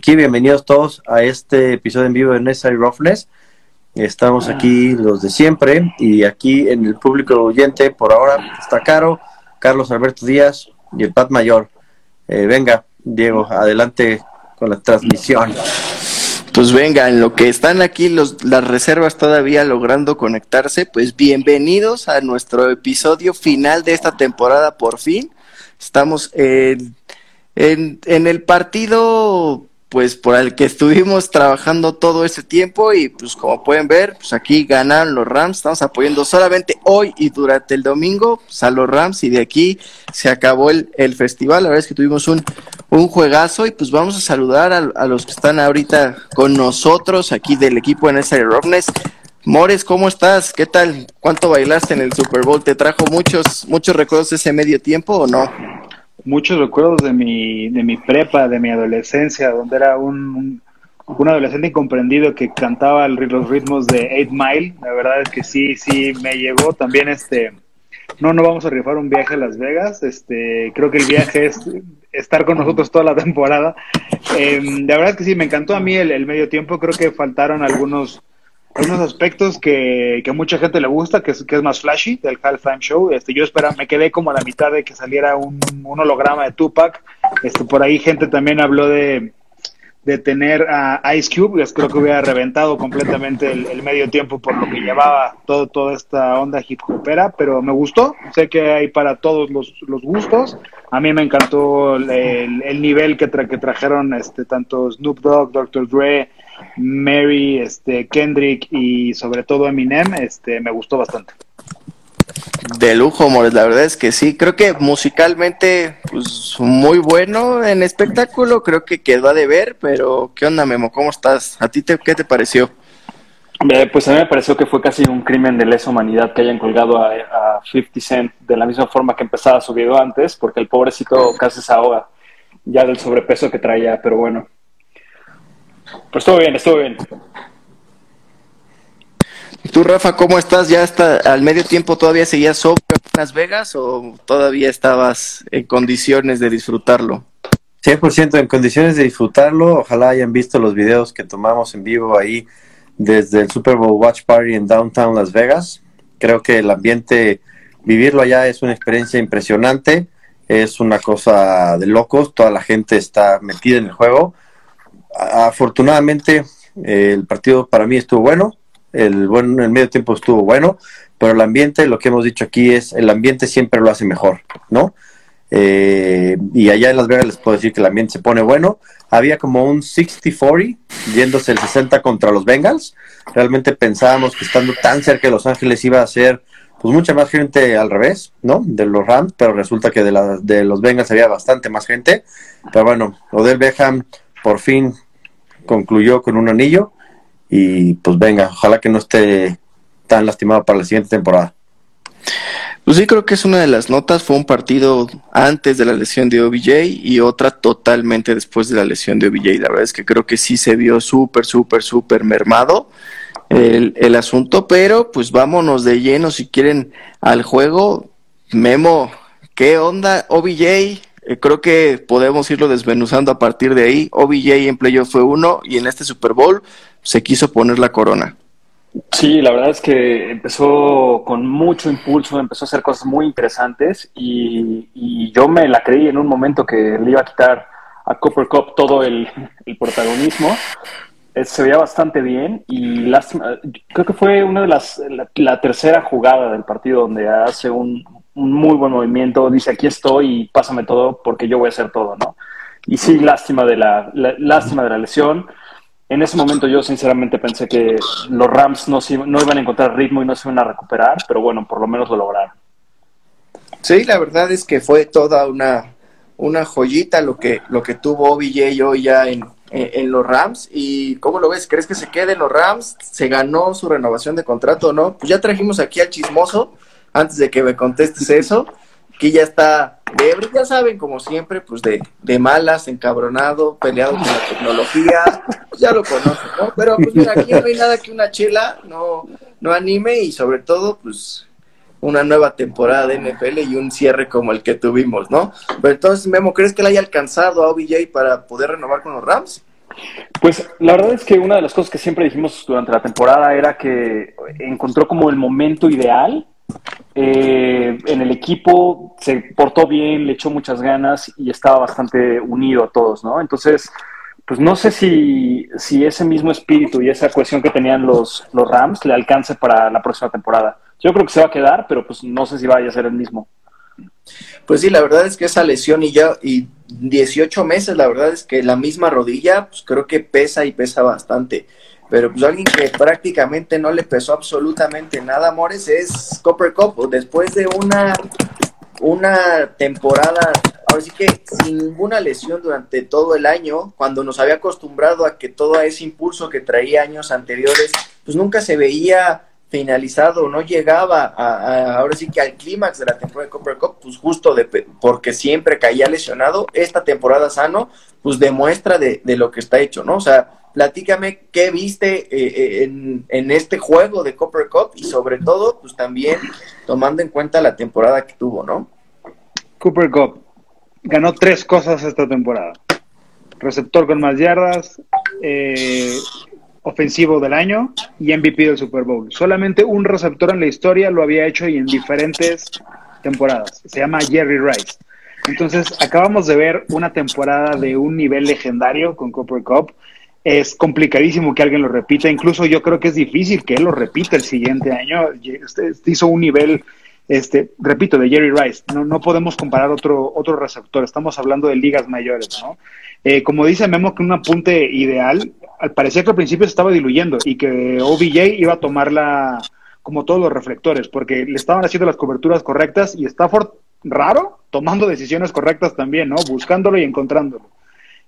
Aquí, bienvenidos todos a este episodio en vivo de Necessary Roughness. Estamos aquí los de siempre y aquí en el público oyente por ahora está Caro, Carlos Alberto Díaz y el Pat Mayor. Eh, venga, Diego, adelante con la transmisión. Pues venga, en lo que están aquí los, las reservas todavía logrando conectarse, pues bienvenidos a nuestro episodio final de esta temporada por fin. Estamos en, en, en el partido pues por el que estuvimos trabajando todo ese tiempo y pues como pueden ver, pues aquí ganaron los Rams, estamos apoyando solamente hoy y durante el domingo pues, a los Rams y de aquí se acabó el, el festival, la verdad es que tuvimos un, un juegazo y pues vamos a saludar a, a los que están ahorita con nosotros aquí del equipo en esa Roughness. Mores, ¿cómo estás? ¿Qué tal? ¿Cuánto bailaste en el Super Bowl? ¿Te trajo muchos, muchos recuerdos de ese medio tiempo o no? Muchos recuerdos de mi, de mi prepa, de mi adolescencia, donde era un, un, adolescente incomprendido que cantaba los ritmos de Eight Mile. La verdad es que sí, sí me llegó también este. No, no vamos a rifar un viaje a Las Vegas. Este, creo que el viaje es estar con nosotros toda la temporada. Eh, la verdad es que sí, me encantó a mí el medio tiempo. Creo que faltaron algunos algunos aspectos que, que a mucha gente le gusta, que es, que es más flashy del halftime show. Este, yo espera, me quedé como a la mitad de que saliera un, un holograma de Tupac. Este, por ahí gente también habló de, de tener a Ice Cube, creo que hubiera reventado completamente el, el, medio tiempo por lo que llevaba todo, toda esta onda hip hopera, pero me gustó, sé que hay para todos los, los gustos, a mí me encantó el, el nivel que, tra que trajeron este, tanto Snoop Dogg, Dr. Dre, Mary, este, Kendrick y sobre todo Eminem, este, me gustó bastante. De lujo, Mores, la verdad es que sí, creo que musicalmente, pues muy bueno en espectáculo, creo que quedó a deber, pero ¿qué onda, Memo? ¿Cómo estás? ¿A ti te, qué te pareció? Eh, pues a mí me pareció que fue casi un crimen de lesa humanidad que hayan colgado a, a 50 Cent de la misma forma que empezaba su video antes, porque el pobrecito casi se ahoga ya del sobrepeso que traía, pero bueno, pues estuvo bien, estuvo bien. ¿Y tú, Rafa, cómo estás? ¿Ya está al medio tiempo todavía seguías sobrio en Las Vegas o todavía estabas en condiciones de disfrutarlo? 100% en condiciones de disfrutarlo. Ojalá hayan visto los videos que tomamos en vivo ahí desde el Super Bowl Watch Party en Downtown Las Vegas. Creo que el ambiente, vivirlo allá es una experiencia impresionante. Es una cosa de locos. Toda la gente está metida en el juego afortunadamente eh, el partido para mí estuvo bueno, el, bueno, el medio tiempo estuvo bueno, pero el ambiente, lo que hemos dicho aquí es, el ambiente siempre lo hace mejor, ¿no? Eh, y allá en Las Vegas les puedo decir que el ambiente se pone bueno. Había como un 60-40, yéndose el 60 contra los Bengals. Realmente pensábamos que estando tan cerca de Los Ángeles iba a ser pues mucha más gente al revés, ¿no? De los Rams, pero resulta que de, la, de los Bengals había bastante más gente. Pero bueno, Odell Beckham por fin concluyó con un anillo y pues venga, ojalá que no esté tan lastimado para la siguiente temporada. Pues sí, creo que es una de las notas. Fue un partido antes de la lesión de OBJ y otra totalmente después de la lesión de OBJ. La verdad es que creo que sí se vio súper, súper, súper mermado el, asunto, pero pues vámonos de lleno si quieren al juego. Memo, ¿qué onda? OBJ, eh, creo que podemos irlo desmenuzando a partir de ahí. OBJ en playoff fue uno y en este Super Bowl se quiso poner la corona. Sí, la verdad es que empezó con mucho impulso, empezó a hacer cosas muy interesantes y, yo me la creí en un momento que le iba a quitar a Cooper Cup todo el, protagonismo. Eh, se veía bastante bien y lástima, creo que fue una de las, la, la tercera jugada del partido donde hace un, un muy buen movimiento, dice aquí estoy y pásame todo porque yo voy a hacer todo, ¿no? Y sí, lástima de la, la lástima de la lesión. En ese momento yo sinceramente pensé que los Rams no, no iban a encontrar ritmo y no se iban a recuperar, pero bueno, por lo menos lo lograron. Sí, la verdad es que fue toda una, una joyita lo que, lo que tuvo OBJ hoy ya en, en, en, los Rams. ¿Y cómo lo ves? ¿Crees que se quede en los Rams? ¿Se ganó su renovación de contrato o no? Pues ya trajimos aquí al chismoso antes de que me contestes eso, que ya está de, ya saben, como siempre, pues de, de malas, encabronado, peleado con la tecnología, pues ya lo conocen, ¿no? Pero pues mira, aquí no hay nada que una chela no, no anime y sobre todo, pues una nueva temporada de NFL y un cierre como el que tuvimos, ¿no? Pero entonces, Memo, ¿crees que le haya alcanzado a OBJ para poder renovar con los Rams? Pues la verdad es que una de las cosas que siempre dijimos durante la temporada era que encontró como el momento ideal. Eh, en el equipo se portó bien, le echó muchas ganas y estaba bastante unido a todos, ¿no? Entonces, pues no sé si, si ese mismo espíritu y esa cohesión que tenían los, los Rams le alcance para la próxima temporada. Yo creo que se va a quedar, pero pues no sé si vaya a ser el mismo. Pues sí, la verdad es que esa lesión y ya y 18 meses, la verdad es que la misma rodilla, pues creo que pesa y pesa bastante. Pero pues alguien que prácticamente no le pesó absolutamente nada, Amores, es Copper Cup. Después de una, una temporada, ahora sí que sin ninguna lesión durante todo el año, cuando nos había acostumbrado a que todo ese impulso que traía años anteriores, pues nunca se veía finalizado, no llegaba a, ahora sí que al clímax de la temporada de Copper Cup, pues justo de, porque siempre caía lesionado, esta temporada sano, pues demuestra de, de lo que está hecho, ¿no? O sea, platícame qué viste eh, eh, en, en, este juego de Copper Cup y sobre todo, pues también tomando en cuenta la temporada que tuvo, ¿no? Cooper Cup ganó tres cosas esta temporada. Receptor con más yardas, eh, ofensivo del año y MVP del Super Bowl. Solamente un receptor en la historia lo había hecho y en diferentes temporadas. Se llama Jerry Rice. Entonces, acabamos de ver una temporada de un nivel legendario con Copper Cup. Es complicadísimo que alguien lo repita. Incluso yo creo que es difícil que él lo repita el siguiente año. Este, hizo un nivel, este, repito, de Jerry Rice. No, no podemos comparar otro, otro receptor. Estamos hablando de ligas mayores, ¿no? Eh, como dice Memo, que un apunte ideal, parecía que al principio se estaba diluyendo y que OBJ iba a tomarla como todos los reflectores, porque le estaban haciendo las coberturas correctas y Stafford, raro, tomando decisiones correctas también, ¿no? Buscándolo y encontrándolo.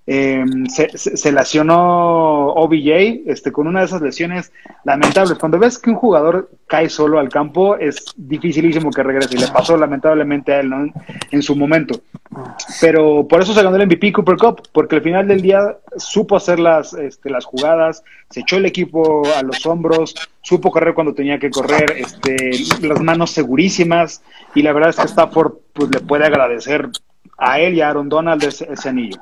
Eh, se, se, lesionó OBJ este, con una de esas lesiones lamentables. Cuando ves que un jugador cae solo al campo, es dificilísimo que regrese. Y le pasó lamentablemente a él ¿no? en su momento. Pero por eso se ganó el MVP Cooper Cup, porque al final del día supo hacer las, este, las jugadas, se echó el equipo a los hombros, supo correr cuando tenía que correr, este, las manos segurísimas. Y la verdad es que Stafford pues, le puede agradecer a él y a Aaron Donald ese, ese anillo.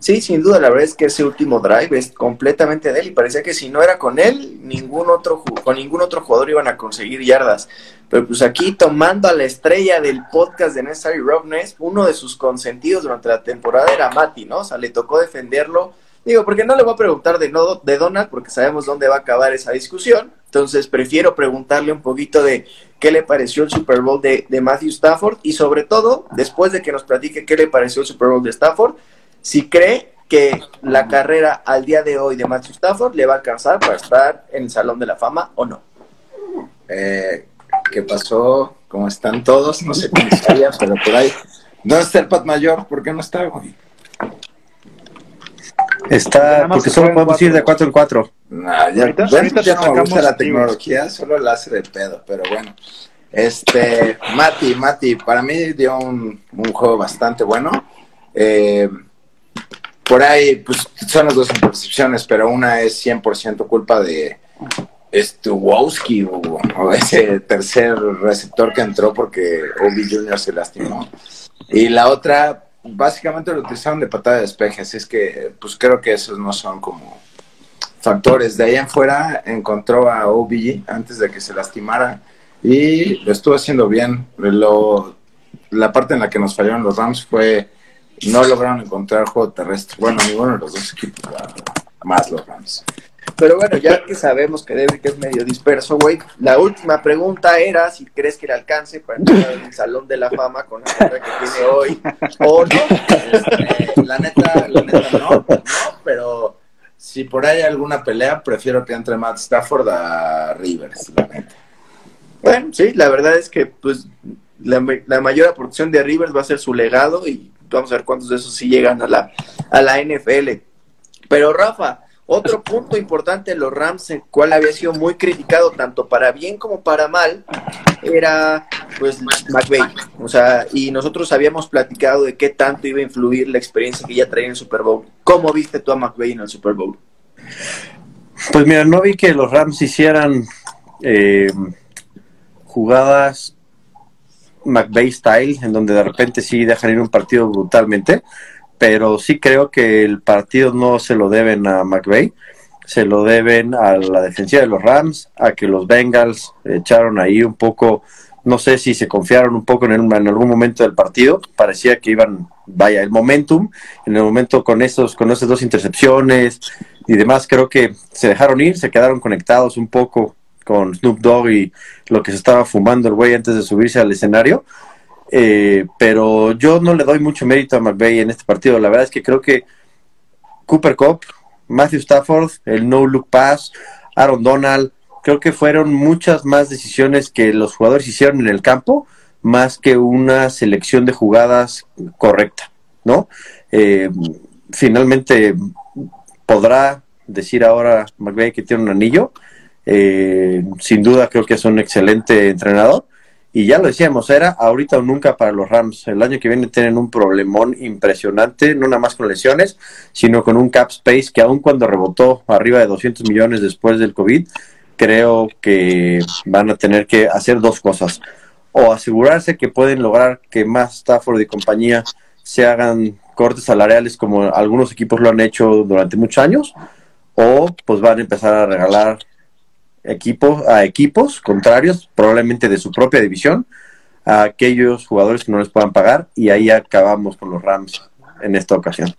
Sí, sin duda, la verdad es que ese último drive es completamente de él y parecía que si no era con él, ningún otro con ningún otro jugador iban a conseguir yardas. Pero pues aquí tomando a la estrella del podcast de Necessary Roughness, uno de sus consentidos durante la temporada era Mati, ¿no? O sea, le tocó defenderlo. Digo, porque no le voy a preguntar de, no, de Donald, porque sabemos dónde va a acabar esa discusión. Entonces prefiero preguntarle un poquito de qué le pareció el Super Bowl de, de Matthew Stafford y sobre todo, después de que nos platique qué le pareció el Super Bowl de Stafford, si cree que la carrera al día de hoy de Matthew Stafford le va a alcanzar para estar en el Salón de la Fama o no. Eh, ¿Qué pasó? ¿Cómo están todos? No sé cómo estaría, pero por ahí. ¿Dónde está el Pat Mayor? ¿Por qué no está, güey? Está, porque solo podemos ir de 4 en 4. Nah, ya, ahorita, ahorita ya no me gusta la tecnología, solo la hace de pedo, pero bueno. Este, Mati, Mati, para mí dio un, un juego bastante bueno. Eh, por ahí, pues son las dos intercepciones, pero una es 100% culpa de Stuwowski o, ese tercer receptor que entró porque Obi Jr. se lastimó. Y la otra, básicamente lo utilizaron de patada de despeje, así es que pues creo que esos no son como factores. De ahí en fuera encontró a OBG antes de que se lastimara y lo estuvo haciendo bien. Lo, la parte en la que nos fallaron los Rams fue no lograron encontrar juego terrestre. Bueno, ninguno de los dos equipos, más los Rams. Pero bueno, ya que sabemos que Derrick es medio disperso, güey, la última pregunta era si crees que le alcance para entrar en el Salón de la Fama con la carrera que tiene hoy o no. Este, la neta, la neta no, no, pero si por ahí hay alguna pelea, prefiero que entre Matt Stafford a Rivers, la neta. Bueno, sí, la verdad es que pues la, la mayor aportación de Rivers va a ser su legado y vamos a ver cuántos de esos sí llegan a la, a la NFL. Pero Rafa, otro punto importante en los Rams, el cual había sido muy criticado tanto para bien como para mal, era pues McVay. O sea, y nosotros habíamos platicado de qué tanto iba a influir la experiencia que ya traía en el Super Bowl. ¿Cómo viste tú a McVay en el Super Bowl? Pues mira, no vi que los Rams hicieran eh, jugadas McVeigh style, en donde de repente sí dejan ir un partido brutalmente, pero sí creo que el partido no se lo deben a McVeigh, se lo deben a la defensiva de los Rams, a que los Bengals echaron ahí un poco, no sé si se confiaron un poco en, algún momento del partido, parecía que iban, vaya, el momentum, en el momento con esos, con esas dos intercepciones y demás, creo que se dejaron ir, se quedaron conectados un poco con Snoop Dogg y lo que se estaba fumando el güey antes de subirse al escenario eh, pero yo no le doy mucho mérito a McVeigh en este partido. La verdad es que creo que Cooper Cup, Matthew Stafford, el no look pass, Aaron Donald, creo que fueron muchas más decisiones que los jugadores hicieron en el campo, más que una selección de jugadas correcta, ¿no? Eh, finalmente podrá decir ahora McVeigh que tiene un anillo. Eh, sin duda creo que es un excelente entrenador y ya lo decíamos, era ahorita o nunca para los Rams. El año que viene tienen un problemón impresionante, no nada más con lesiones, sino con un cap space que aun cuando rebotó arriba de 200 millones después del COVID, creo que van a tener que hacer dos cosas. O asegurarse que pueden lograr que más Stafford y compañía se hagan cortes salariales como algunos equipos lo han hecho durante muchos años, o pues van a empezar a regalar equipos, a equipos contrarios, probablemente de su propia división, a aquellos jugadores que no les puedan pagar y ahí acabamos con los Rams en esta ocasión.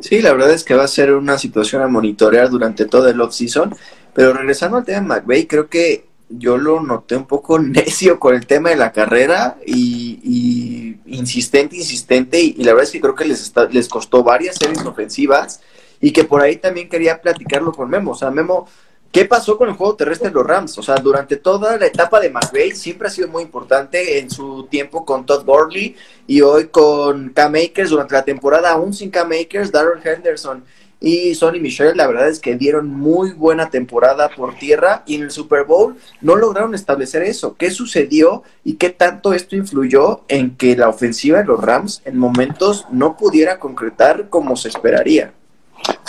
Sí, la verdad es que va a ser una situación a monitorear durante todo el off-season, pero regresando al tema de McVeigh, creo que yo lo noté un poco necio con el tema de la carrera y, insistente, insistente, y, la verdad es que creo que les, les costó varias series ofensivas y que por ahí también quería platicarlo con Memo. O sea, Memo, ¿Qué pasó con el juego terrestre de los Rams? O sea, durante toda la etapa de McVay siempre ha sido muy importante en su tiempo con Todd Gurley y hoy con Cam Akers durante la temporada, aún sin Cam Akers, Darrell Henderson y Sonny Michel, la verdad es que dieron muy buena temporada por tierra y en el Super Bowl no lograron establecer eso. ¿Qué sucedió y qué tanto esto influyó en que la ofensiva de los Rams en momentos no pudiera concretar como se esperaría?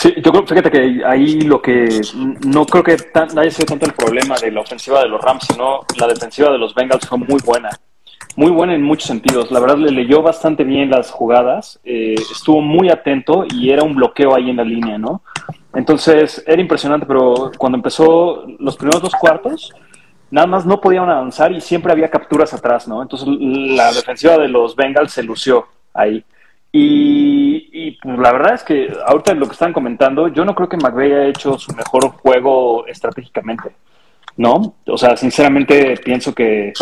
Sí, yo creo, fíjate que ahí lo que no creo que tan, haya sido tanto el problema de la ofensiva de los Rams, sino la defensiva de los Bengals fue muy buena. Muy buena en muchos sentidos. La verdad le leyó bastante bien las jugadas, eh, estuvo muy atento y era un bloqueo ahí en la línea, ¿no? Entonces era impresionante, pero cuando empezó los primeros dos cuartos, nada más no podían avanzar y siempre había capturas atrás, ¿no? Entonces la defensiva de los Bengals se lució ahí. Y, pues, la verdad es que ahorita lo que están comentando, yo no creo que McVeigh haya hecho su mejor juego estratégicamente, ¿no? O sea, sinceramente pienso que,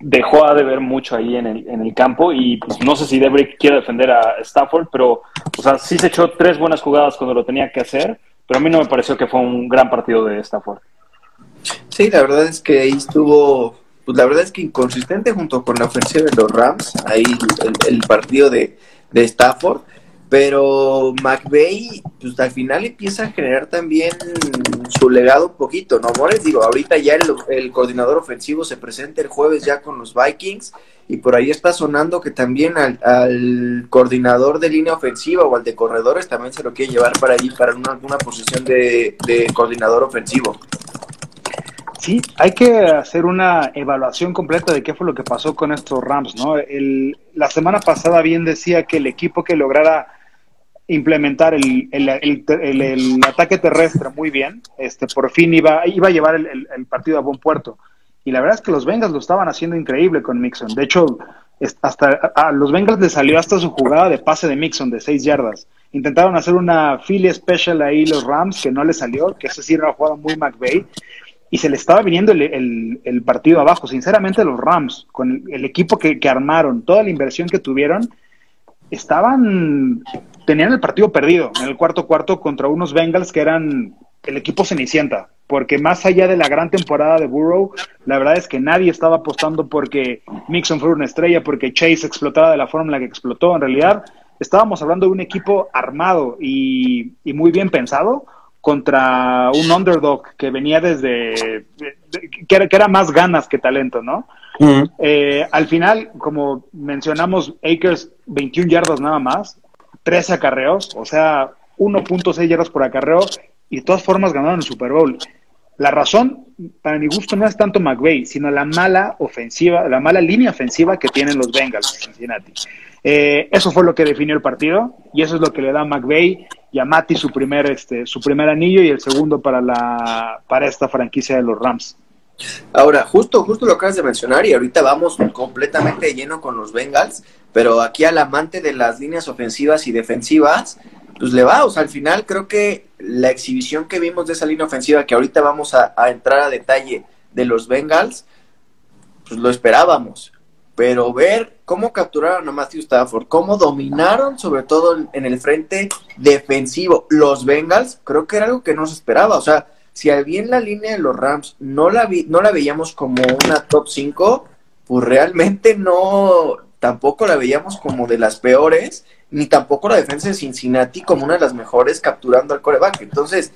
dejó de ver mucho ahí en el, en el campo y pues no sé si Debrick quiere defender a Stafford, pero, o sea, sí se echó tres buenas jugadas cuando lo tenía que hacer, pero a mí no me pareció que fue un gran partido de Stafford. Sí, la verdad es que ahí estuvo, pues la verdad es que inconsistente junto con la ofensiva de los Rams, ahí el partido de de Stafford, pero McVeigh, pues al final empieza a generar también su legado un poquito, ¿no, Mores? Digo, ahorita ya el, coordinador ofensivo se presenta el jueves ya con los Vikings y por ahí está sonando que también al, coordinador de línea ofensiva o al de corredores también se lo quiere llevar para allí, para una, alguna posición de, de coordinador ofensivo. Sí, hay que hacer una evaluación completa de qué fue lo que pasó con estos Rams, ¿no? El, la semana pasada bien decía que el equipo que lograra implementar el, el, ataque terrestre muy bien, este, por fin iba, iba a llevar el, partido a buen puerto. Y la verdad es que los Bengals lo estaban haciendo increíble con Mixon. De hecho, hasta a los Bengals les salió hasta su jugada de pase de Mixon de seis yardas. Intentaron hacer una Philly special ahí los Rams, que no le salió, que esa sí era una jugada muy McVeigh y se le estaba viniendo el, partido abajo. Sinceramente, los Rams, con el, equipo que, armaron, toda la inversión que tuvieron, estaban, tenían el partido perdido en el cuarto cuarto contra unos Bengals que eran el equipo cenicienta, porque más allá de la gran temporada de Burrow, la verdad es que nadie estaba apostando porque Mixon fuera una estrella, porque Chase explotara de la forma en la que explotó. En realidad, estábamos hablando de un equipo armado y, y muy bien pensado, contra un underdog que venía desde, que era, que era más ganas que talento, ¿no? Eh, al final, como mencionamos, Akers 21 yardas nada más, 13 acarreos, o sea, 1.6 yardas por acarreo y de todas formas ganaron el Super Bowl. La razón, para mi gusto, no es tanto McVeigh, sino la mala ofensiva, la mala línea ofensiva que tienen los Bengals de Cincinnati. Eh, eso fue lo que definió el partido y eso es lo que le da a McVeigh y a Mati su primer, este, su primer anillo y el segundo para, la, para esta franquicia de los Rams. Ahora, justo, justo lo acabas de mencionar y ahorita vamos completamente lleno con los Bengals, pero aquí al amante de las líneas ofensivas y defensivas, pues le va, o sea, al final creo que la exhibición que vimos de esa línea ofensiva, que ahorita vamos a, entrar a detalle de los Bengals, pues lo esperábamos. Pero ver cómo capturaron a Matthew Stafford, cómo dominaron sobre todo en el frente defensivo los Bengals, creo que era algo que no se esperaba. O sea, si bien la línea de los Rams no la, vi, no la veíamos como una top 5, pues realmente no, tampoco la veíamos como de las peores ni tampoco la defensa de Cincinnati como una de las mejores capturando al coreback. Entonces,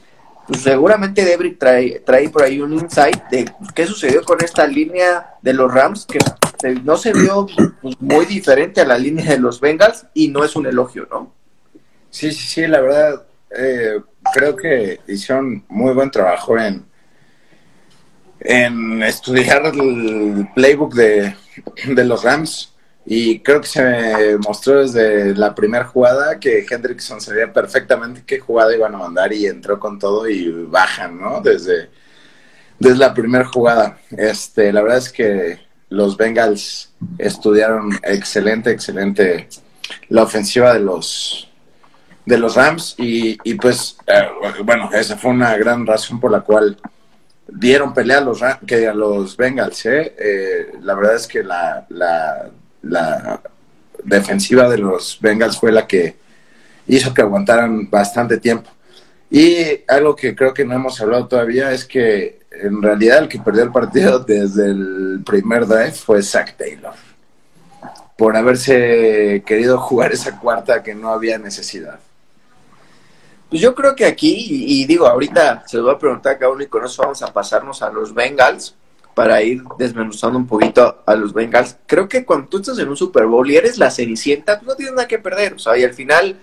pues seguramente Debrick trae, trae por ahí un insight de qué sucedió con esta línea de los Rams, que no se vio pues, muy diferente a la línea de los Bengals y no es un elogio, ¿no? Sí, sí, sí, la verdad, eh, creo que hicieron muy buen trabajo en, en estudiar el playbook de, de los Rams y creo que se mostró desde la primera jugada que Hendrickson sabía perfectamente qué jugada iban a mandar y entró con todo y bajan, ¿no? Desde, desde la primera jugada. Este, la verdad es que los Bengals estudiaron excelente, excelente la ofensiva de los de los Rams y, y pues eh, bueno, esa fue una gran razón por la cual dieron pelea a los, que a los Bengals. ¿eh? Eh, la verdad es que la, la la defensiva de los Bengals fue la que hizo que aguantaran bastante tiempo. Y algo que creo que no hemos hablado todavía es que en realidad el que perdió el partido desde el primer drive fue Zach Taylor. Por haberse querido jugar esa cuarta que no había necesidad. Pues yo creo que aquí, y, digo, ahorita se lo voy a preguntar a cada uno y con eso vamos a pasarnos a los Bengals para ir desmenuzando un poquito a los Bengals. Creo que cuando tú estás en un Super Bowl y eres la cenicienta, pues no tienes nada que perder. O sea, y al final,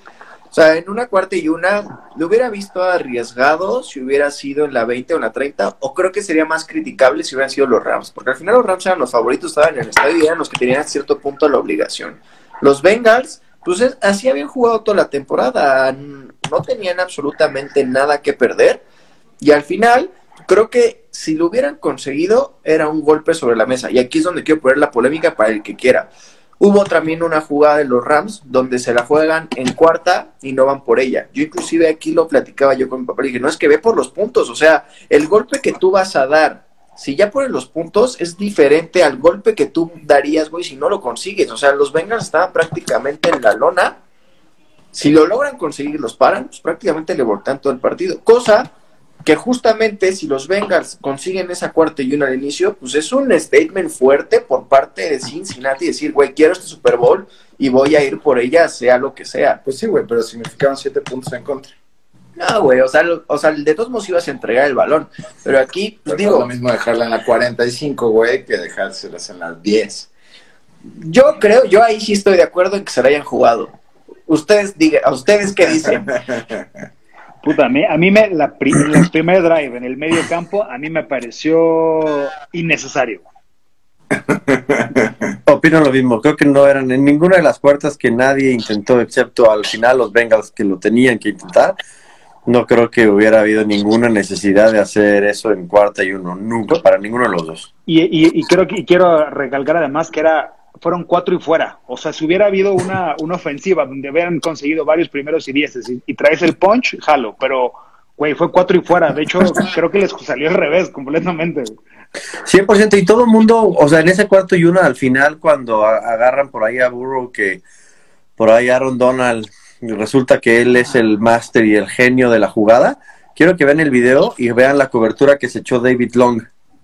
o sea, en una cuarta y una, lo hubiera visto arriesgado si hubiera sido en la 20 o en la 30, o creo que sería más criticable si hubieran sido los Rams, porque al final los Rams eran los favoritos, estaban en el estadio y eran los que tenían a cierto punto la obligación. Los Bengals, pues así habían jugado toda la temporada, no tenían absolutamente nada que perder, y al final creo que si lo hubieran conseguido era un golpe sobre la mesa. Y aquí es donde quiero poner la polémica para el que quiera. Hubo también una jugada de los Rams donde se la juegan en cuarta y no van por ella. Yo inclusive aquí lo platicaba yo con mi papá y dije, no es que ve por los puntos, o sea, el golpe que tú vas a dar, si ya ponen los puntos, es diferente al golpe que tú darías, güey, si no lo consigues. O sea, los Bengals estaban prácticamente en la lona. Si lo logran conseguir, los paran, pues prácticamente le voltean todo el partido. Cosa que justamente si los Bengals consiguen esa cuarta y una al inicio, pues es un statement fuerte por parte de Cincinnati decir, güey, quiero este Super Bowl y voy a ir por ella, sea lo que sea. Pues sí, güey, pero significaban siete puntos en contra. No, güey, o sea, o sea, de todos modos ibas a entregar el balón, pero aquí, pues digo... Es lo mismo dejarla en la 45, güey, que dejárselas en las 10. Yo creo, yo ahí sí estoy de acuerdo en que se la hayan jugado. Ustedes, digan, ¿a ustedes qué dicen? Puta, a mí, a mí me, la, el primer drive en el medio campo, a mí me pareció innecesario. Opino lo mismo, creo que no eran en ninguna de las puertas que nadie intentó, excepto al final los Bengals que lo tenían que intentar. No creo que hubiera habido ninguna necesidad de hacer eso en cuarta y uno, nunca, para ninguno de los dos. Y, y, y creo que y quiero recalcar además que era fueron cuatro y fuera. O sea, si hubiera habido una, una ofensiva donde hubieran conseguido varios primeros y dieces y, traes el punch, jalo, pero, güey, fue cuatro y fuera. De hecho, creo que les salió al revés completamente. 100%, y todo el mundo, o sea, en ese cuarto y una, al final, cuando agarran por ahí a Burrow, que por ahí Aaron Donald, resulta que él es el máster y el genio de la jugada, quiero que vean el video y vean la cobertura que se echó David Long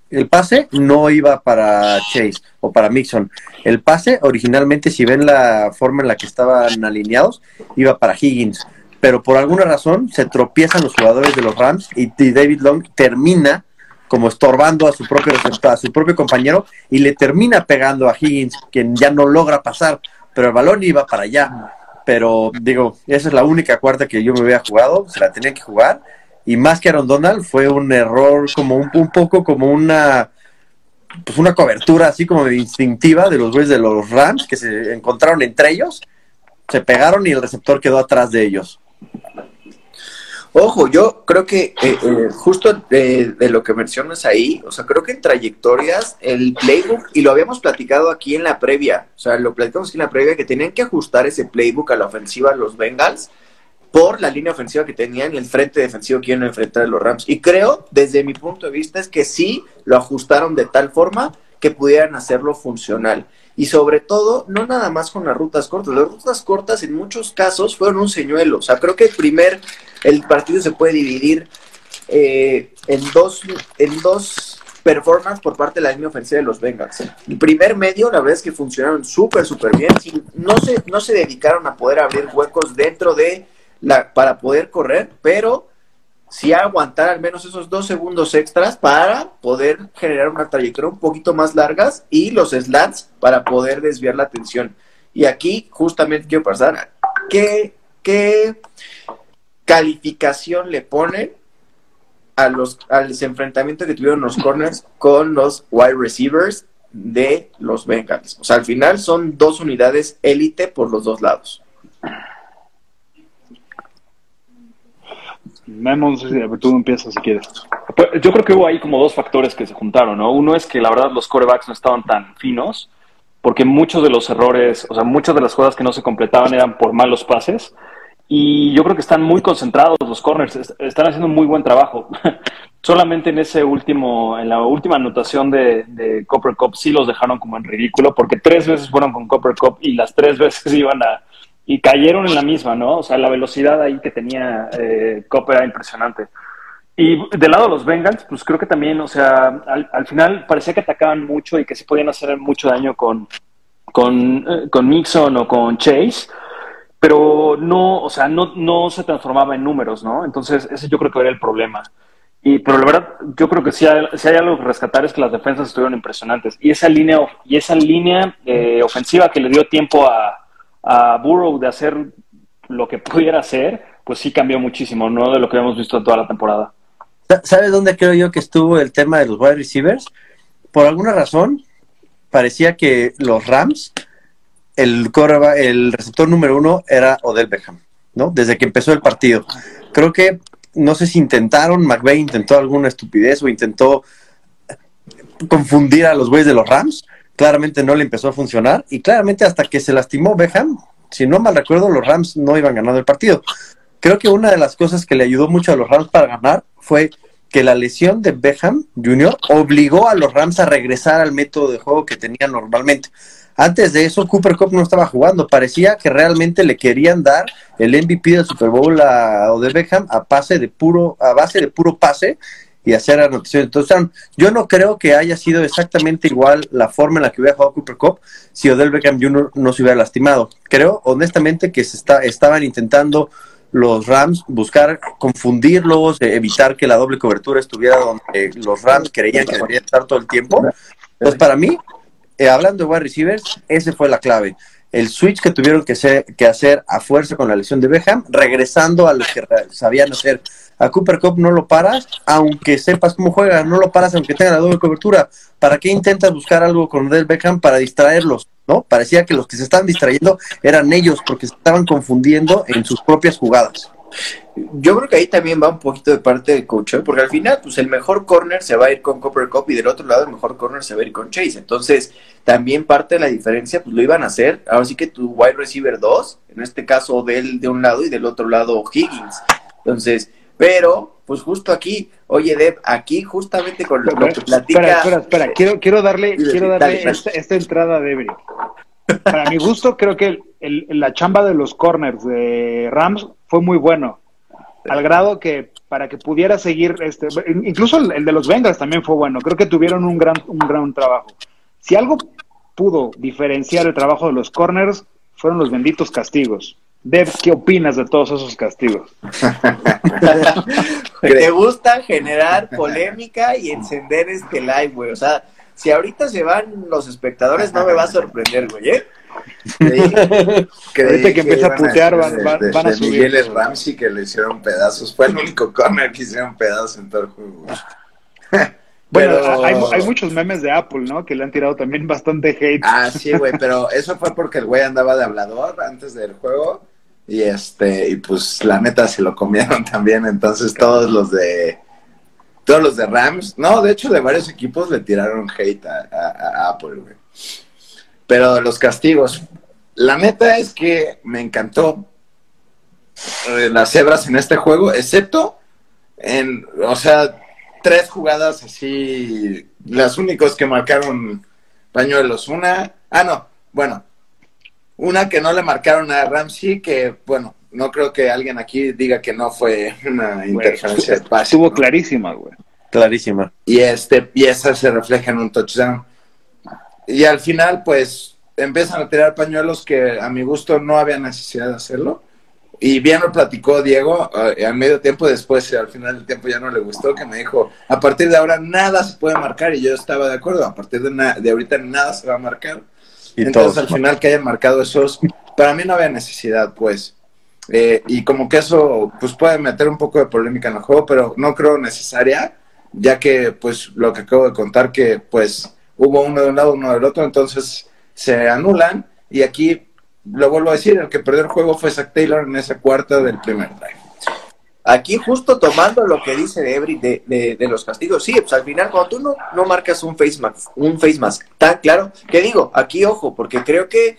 el pase no iba para Chase o para Mixon. El pase originalmente, si ven la forma en la que estaban alineados, iba para Higgins. Pero por alguna razón se tropiezan los jugadores de los Rams y, David Long termina como estorbando a su propio a su propio compañero y le termina pegando a Higgins, quien ya no logra pasar, pero el balón iba para allá. Pero digo, esa es la única cuarta que yo me había jugado, se la tenía que jugar y más que Aaron Donald fue un error como un, un poco como una pues una cobertura así como instintiva de los güeyes de los Rams que se encontraron entre ellos, se pegaron y el receptor quedó atrás de ellos. Ojo, yo creo que eh, eh, justo de, lo que mencionas ahí, o sea, creo que en trayectorias el playbook, y lo habíamos platicado aquí en la previa, o sea, lo platicamos aquí en la previa, que tenían que ajustar ese playbook a la ofensiva los Bengals por la línea ofensiva que tenían y el frente defensivo que iban a enfrentar a los Rams. Y creo, desde mi punto de vista, es que sí lo ajustaron de tal forma que pudieran hacerlo funcional. Y sobre todo, no nada más con las rutas cortas. Las rutas cortas en muchos casos fueron un señuelo. O sea, creo que el primer el partido se puede dividir eh, en dos, en dos performances por parte de la línea ofensiva de los Bengals. El primer medio, la verdad es que funcionaron súper, súper bien. No se, no se dedicaron a poder abrir huecos dentro de para poder correr, pero sí aguantar al menos esos dos segundos extras para poder generar una trayectoria un poquito más largas y los slants para poder desviar la atención. Y aquí justamente quiero pasar, ¿qué, qué calificación le ponen a los, al enfrentamiento que tuvieron los corners con los wide receivers de los Bengals. O sea, al final son dos unidades élite por los dos lados. Memo, tú empiezas si quieres. Yo creo que hubo ahí como dos factores que se juntaron, ¿no? Uno es que la verdad los corebacks no estaban tan finos, porque muchos de los errores, o sea, muchas de las jugadas que no se completaban eran por malos pases. Y yo creo que están muy concentrados los corners, están haciendo un muy buen trabajo. Solamente en ese último, en la última anotación de, Copper Cup sí los dejaron como en ridículo, porque tres veces fueron con Copper Cup y las tres veces iban a, y cayeron en la misma, ¿no? O sea, la velocidad ahí que tenía eh, era impresionante. Y del lado de los Bengals, pues creo que también, o sea, al, al, final parecía que atacaban mucho y que se podían hacer mucho daño con, con, eh, con Nixon o con Chase pero no, o sea, no, no se transformaba en números, ¿no? Entonces, ese yo creo que era el problema. Y, pero la verdad, yo creo que si hay, si hay algo que rescatar es que las defensas estuvieron impresionantes. Y esa línea, y esa línea eh, ofensiva que le dio tiempo a, a Burrow de hacer lo que pudiera hacer, pues sí cambió muchísimo, ¿no? De lo que hemos visto toda la temporada. ¿Sabes dónde creo yo que estuvo el tema de los wide receivers? Por alguna razón, parecía que los Rams el, el receptor número uno era Odell Beckham, ¿no? Desde que empezó el partido. Creo que, no sé si intentaron, McVeigh intentó alguna estupidez o intentó confundir a los güeyes de los Rams. Claramente no le empezó a funcionar y claramente hasta que se lastimó Beckham, si no mal recuerdo, los Rams no iban ganando el partido. Creo que una de las cosas que le ayudó mucho a los Rams para ganar fue que la lesión de Beckham Jr. obligó a los Rams a regresar al método de juego que tenían normalmente. Antes de eso, Cooper Cup no estaba jugando. Parecía que realmente le querían dar el MVP del Super Bowl a Odell Beckham a pase de puro, a base de puro pase y hacer anotaciones. Entonces, yo no creo que haya sido exactamente igual la forma en la que hubiera jugado Cooper Cup si Odell Beckham Jr. no se hubiera lastimado. Creo, honestamente, que se está, estaban intentando los Rams buscar confundirlos, evitar que la doble cobertura estuviera donde los Rams creían que debería estar todo el tiempo. Entonces, para mí, eh, hablando de wide receivers, ese fue la clave. El switch que tuvieron que, que hacer a fuerza con la lesión de Beckham, regresando a lo que sabían hacer. A Cooper Cup no lo paras, aunque sepas cómo juega, no lo paras aunque tenga la doble cobertura. ¿Para qué intentas buscar algo con Del Beckham para distraerlos? ¿No? Parecía que los que se estaban distrayendo eran ellos porque se estaban confundiendo en sus propias jugadas. Yo creo que ahí también va un poquito de parte del coach, porque al final, pues el mejor corner se va a ir con Copper Cup y del otro lado el mejor corner se va a ir con Chase. Entonces, también parte de la diferencia, pues lo iban a hacer. Ahora sí que tu wide receiver 2, en este caso del de un lado y del otro lado Higgins. Entonces, pero, pues justo aquí, oye, Deb, aquí justamente con lo, que platica. Espera, espera, espera. Quiero, quiero darle, quiero darle esta, entrada a Debri. Para mi gusto, creo que el, la chamba de los corners de Rams fue muy bueno. Al grado que para que pudiera seguir, este, incluso el, de los Bengals también fue bueno. Creo que tuvieron un gran, un gran trabajo. Si algo pudo diferenciar el trabajo de los corners, fueron los benditos castigos. Dev, ¿qué opinas de todos esos castigos? Te gusta generar polémica y encender este live, güey. O sea, si ahorita se van los espectadores, no me va a sorprender, güey, ¿eh? que Ahorita que empieza a putear, van, van, a subir. Miguel Ramsey que le hicieron pedazos. Fue el único corner que hicieron pedazos en todo el juego. Bueno, hay, hay, muchos memes de Apple, ¿no? Que le han tirado también bastante hate. Ah, sí, güey, pero eso fue porque el güey andaba de hablador antes del juego. Y este, y pues la neta se lo comieron también. Entonces todos los de todos los de Rams, no, de hecho de varios equipos le tiraron hate a, Apple, güey. Pero los castigos, la neta es que me encantó eh, las cebras en este juego, excepto en, o sea, tres jugadas así, las únicos que marcaron pañuelos. Una, ah, no, bueno, una que no le marcaron a Ramsey, que, bueno, no creo que alguien aquí diga que no fue una interferencia estuvo, Estuvo clarísima, güey. Clarísima. Y, este, y esa se refleja en un touchdown. Y al final, pues, empiezan a tirar pañuelos que a mi gusto no había necesidad de hacerlo. Y bien lo platicó Diego eh, a medio tiempo, después al final del tiempo ya no le gustó, que me dijo, a partir de ahora nada se puede marcar y yo estaba de acuerdo, a partir de, de ahorita nada se va a marcar. Y Entonces al final que hayan marcado esos, para mí no había necesidad, pues. Eh, y como que eso pues puede meter un poco de polémica en el juego, pero no creo necesaria, ya que pues lo que acabo de contar que pues hubo uno de un lado, uno del otro, entonces se anulan y aquí lo vuelvo a decir, el que perdió el juego fue Zach Taylor en esa cuarta del primer drive. Aquí justo tomando lo que dice Ebri de, de, los castigos, sí, pues al final cuando tú no, no marcas un face mask, un face mask tan claro, que digo, aquí ojo, porque creo que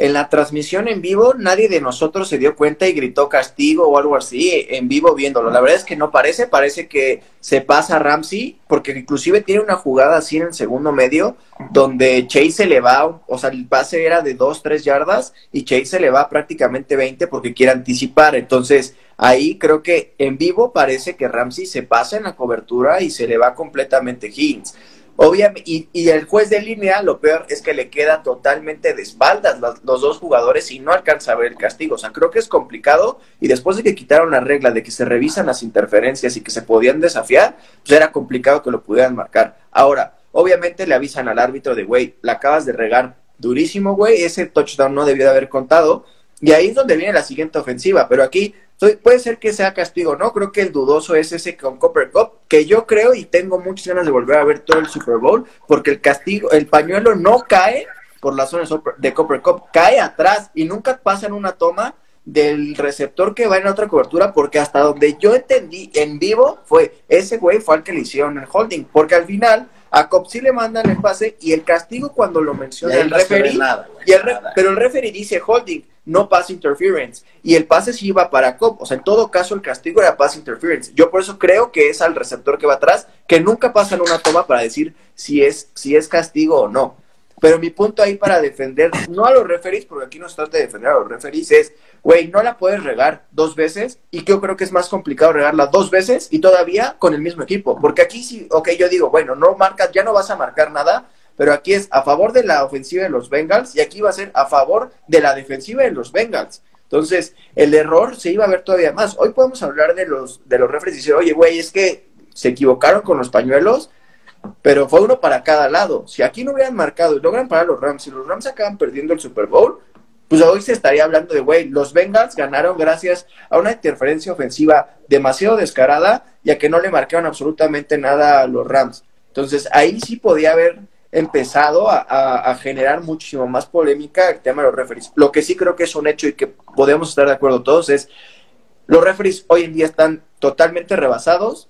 en la transmisión en vivo nadie de nosotros se dio cuenta y gritó castigo o algo así en vivo viéndolo. La verdad es que no parece, parece que se pasa Ramsey, porque inclusive tiene una jugada así en el segundo medio, donde Chase se le va, o sea, el pase era de 2, 3 yardas y Chase se le va prácticamente 20 porque quiere anticipar. Entonces, ahí creo que en vivo parece que Ramsey se pasa en la cobertura y se le va completamente Higgins. Obviamente, y, el juez de línea, lo peor es que le queda totalmente de espaldas los, dos jugadores y no alcanza a ver el castigo. O sea, creo que es complicado. Y después de que quitaron la regla de que se revisan las interferencias y que se podían desafiar, pues era complicado que lo pudieran marcar. Ahora, obviamente le avisan al árbitro de, güey, la acabas de regar durísimo, güey, ese touchdown no debió de haber contado. Y ahí es donde viene la siguiente ofensiva. Pero aquí puede ser que sea castigo, ¿no? Creo que el dudoso es ese con Copper Cup, que yo creo y tengo muchas ganas de volver a ver todo el Super Bowl, porque el castigo, el pañuelo no cae por la zona de Copper Cup, cae atrás y nunca pasa en una toma del receptor que va en otra cobertura, porque hasta donde yo entendí en vivo fue ese güey fue al que le hicieron el holding, porque al final a Cop sí le mandan el pase y el castigo cuando lo menciona el referee, pero el referee dice holding no pass interference. Y el pase sí iba para Cobb. O sea, en todo caso, el castigo era pass interference. Yo por eso creo que es al receptor que va atrás, que nunca pasa en una toma para decir si es, si es castigo o no. Pero mi punto ahí para defender, no a los referees, porque aquí no se trata de defender a los referees, es, güey, no la puedes regar dos veces, y yo creo que es más complicado regarla dos veces y todavía con el mismo equipo. Porque aquí sí, ok, yo digo, bueno, no marcas, ya no vas a marcar nada, pero aquí es a favor de la ofensiva de los Bengals y aquí va a ser a favor de la defensiva de los Bengals. Entonces, el error se iba a ver todavía más. Hoy podemos hablar de los, de los referees y decir, oye, güey, es que se equivocaron con los pañuelos, pero fue uno para cada lado. Si aquí no hubieran marcado y logran parar los Rams, si los Rams acaban perdiendo el Super Bowl, pues hoy se estaría hablando de, güey, los Bengals ganaron gracias a una interferencia ofensiva demasiado descarada y a que no le marcaron absolutamente nada a los Rams. Entonces, ahí sí podía haber empezado a, generar muchísimo más polémica el tema de los referees. Lo que sí creo que es un hecho y que podemos estar de acuerdo todos es, los referees hoy en día están totalmente rebasados,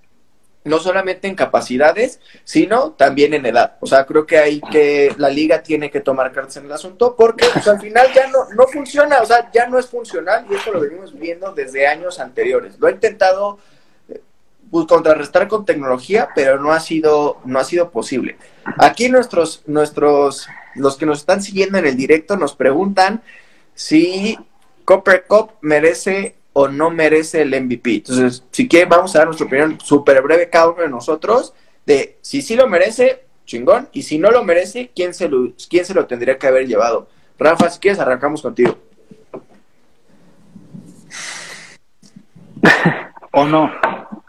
no solamente en capacidades, sino también en edad. O sea, creo que hay que, la liga tiene que tomar cartas en el asunto porque pues, al final ya no, no funciona, o sea, ya no es funcional y eso lo venimos viendo desde años anteriores. Lo ha intentado pues, contrarrestar con tecnología, pero no ha sido, no ha sido posible. Aquí nuestros, nuestros, los que nos están siguiendo en el directo nos preguntan si Copper Cup merece o no merece el MVP. Entonces, si quieren, vamos a dar nuestra opinión súper breve cada uno de nosotros de si sí lo merece, chingón, y si no lo merece, ¿quién se quién se lo tendría que haber llevado? Rafa, si quieres, arrancamos contigo. ¿O no?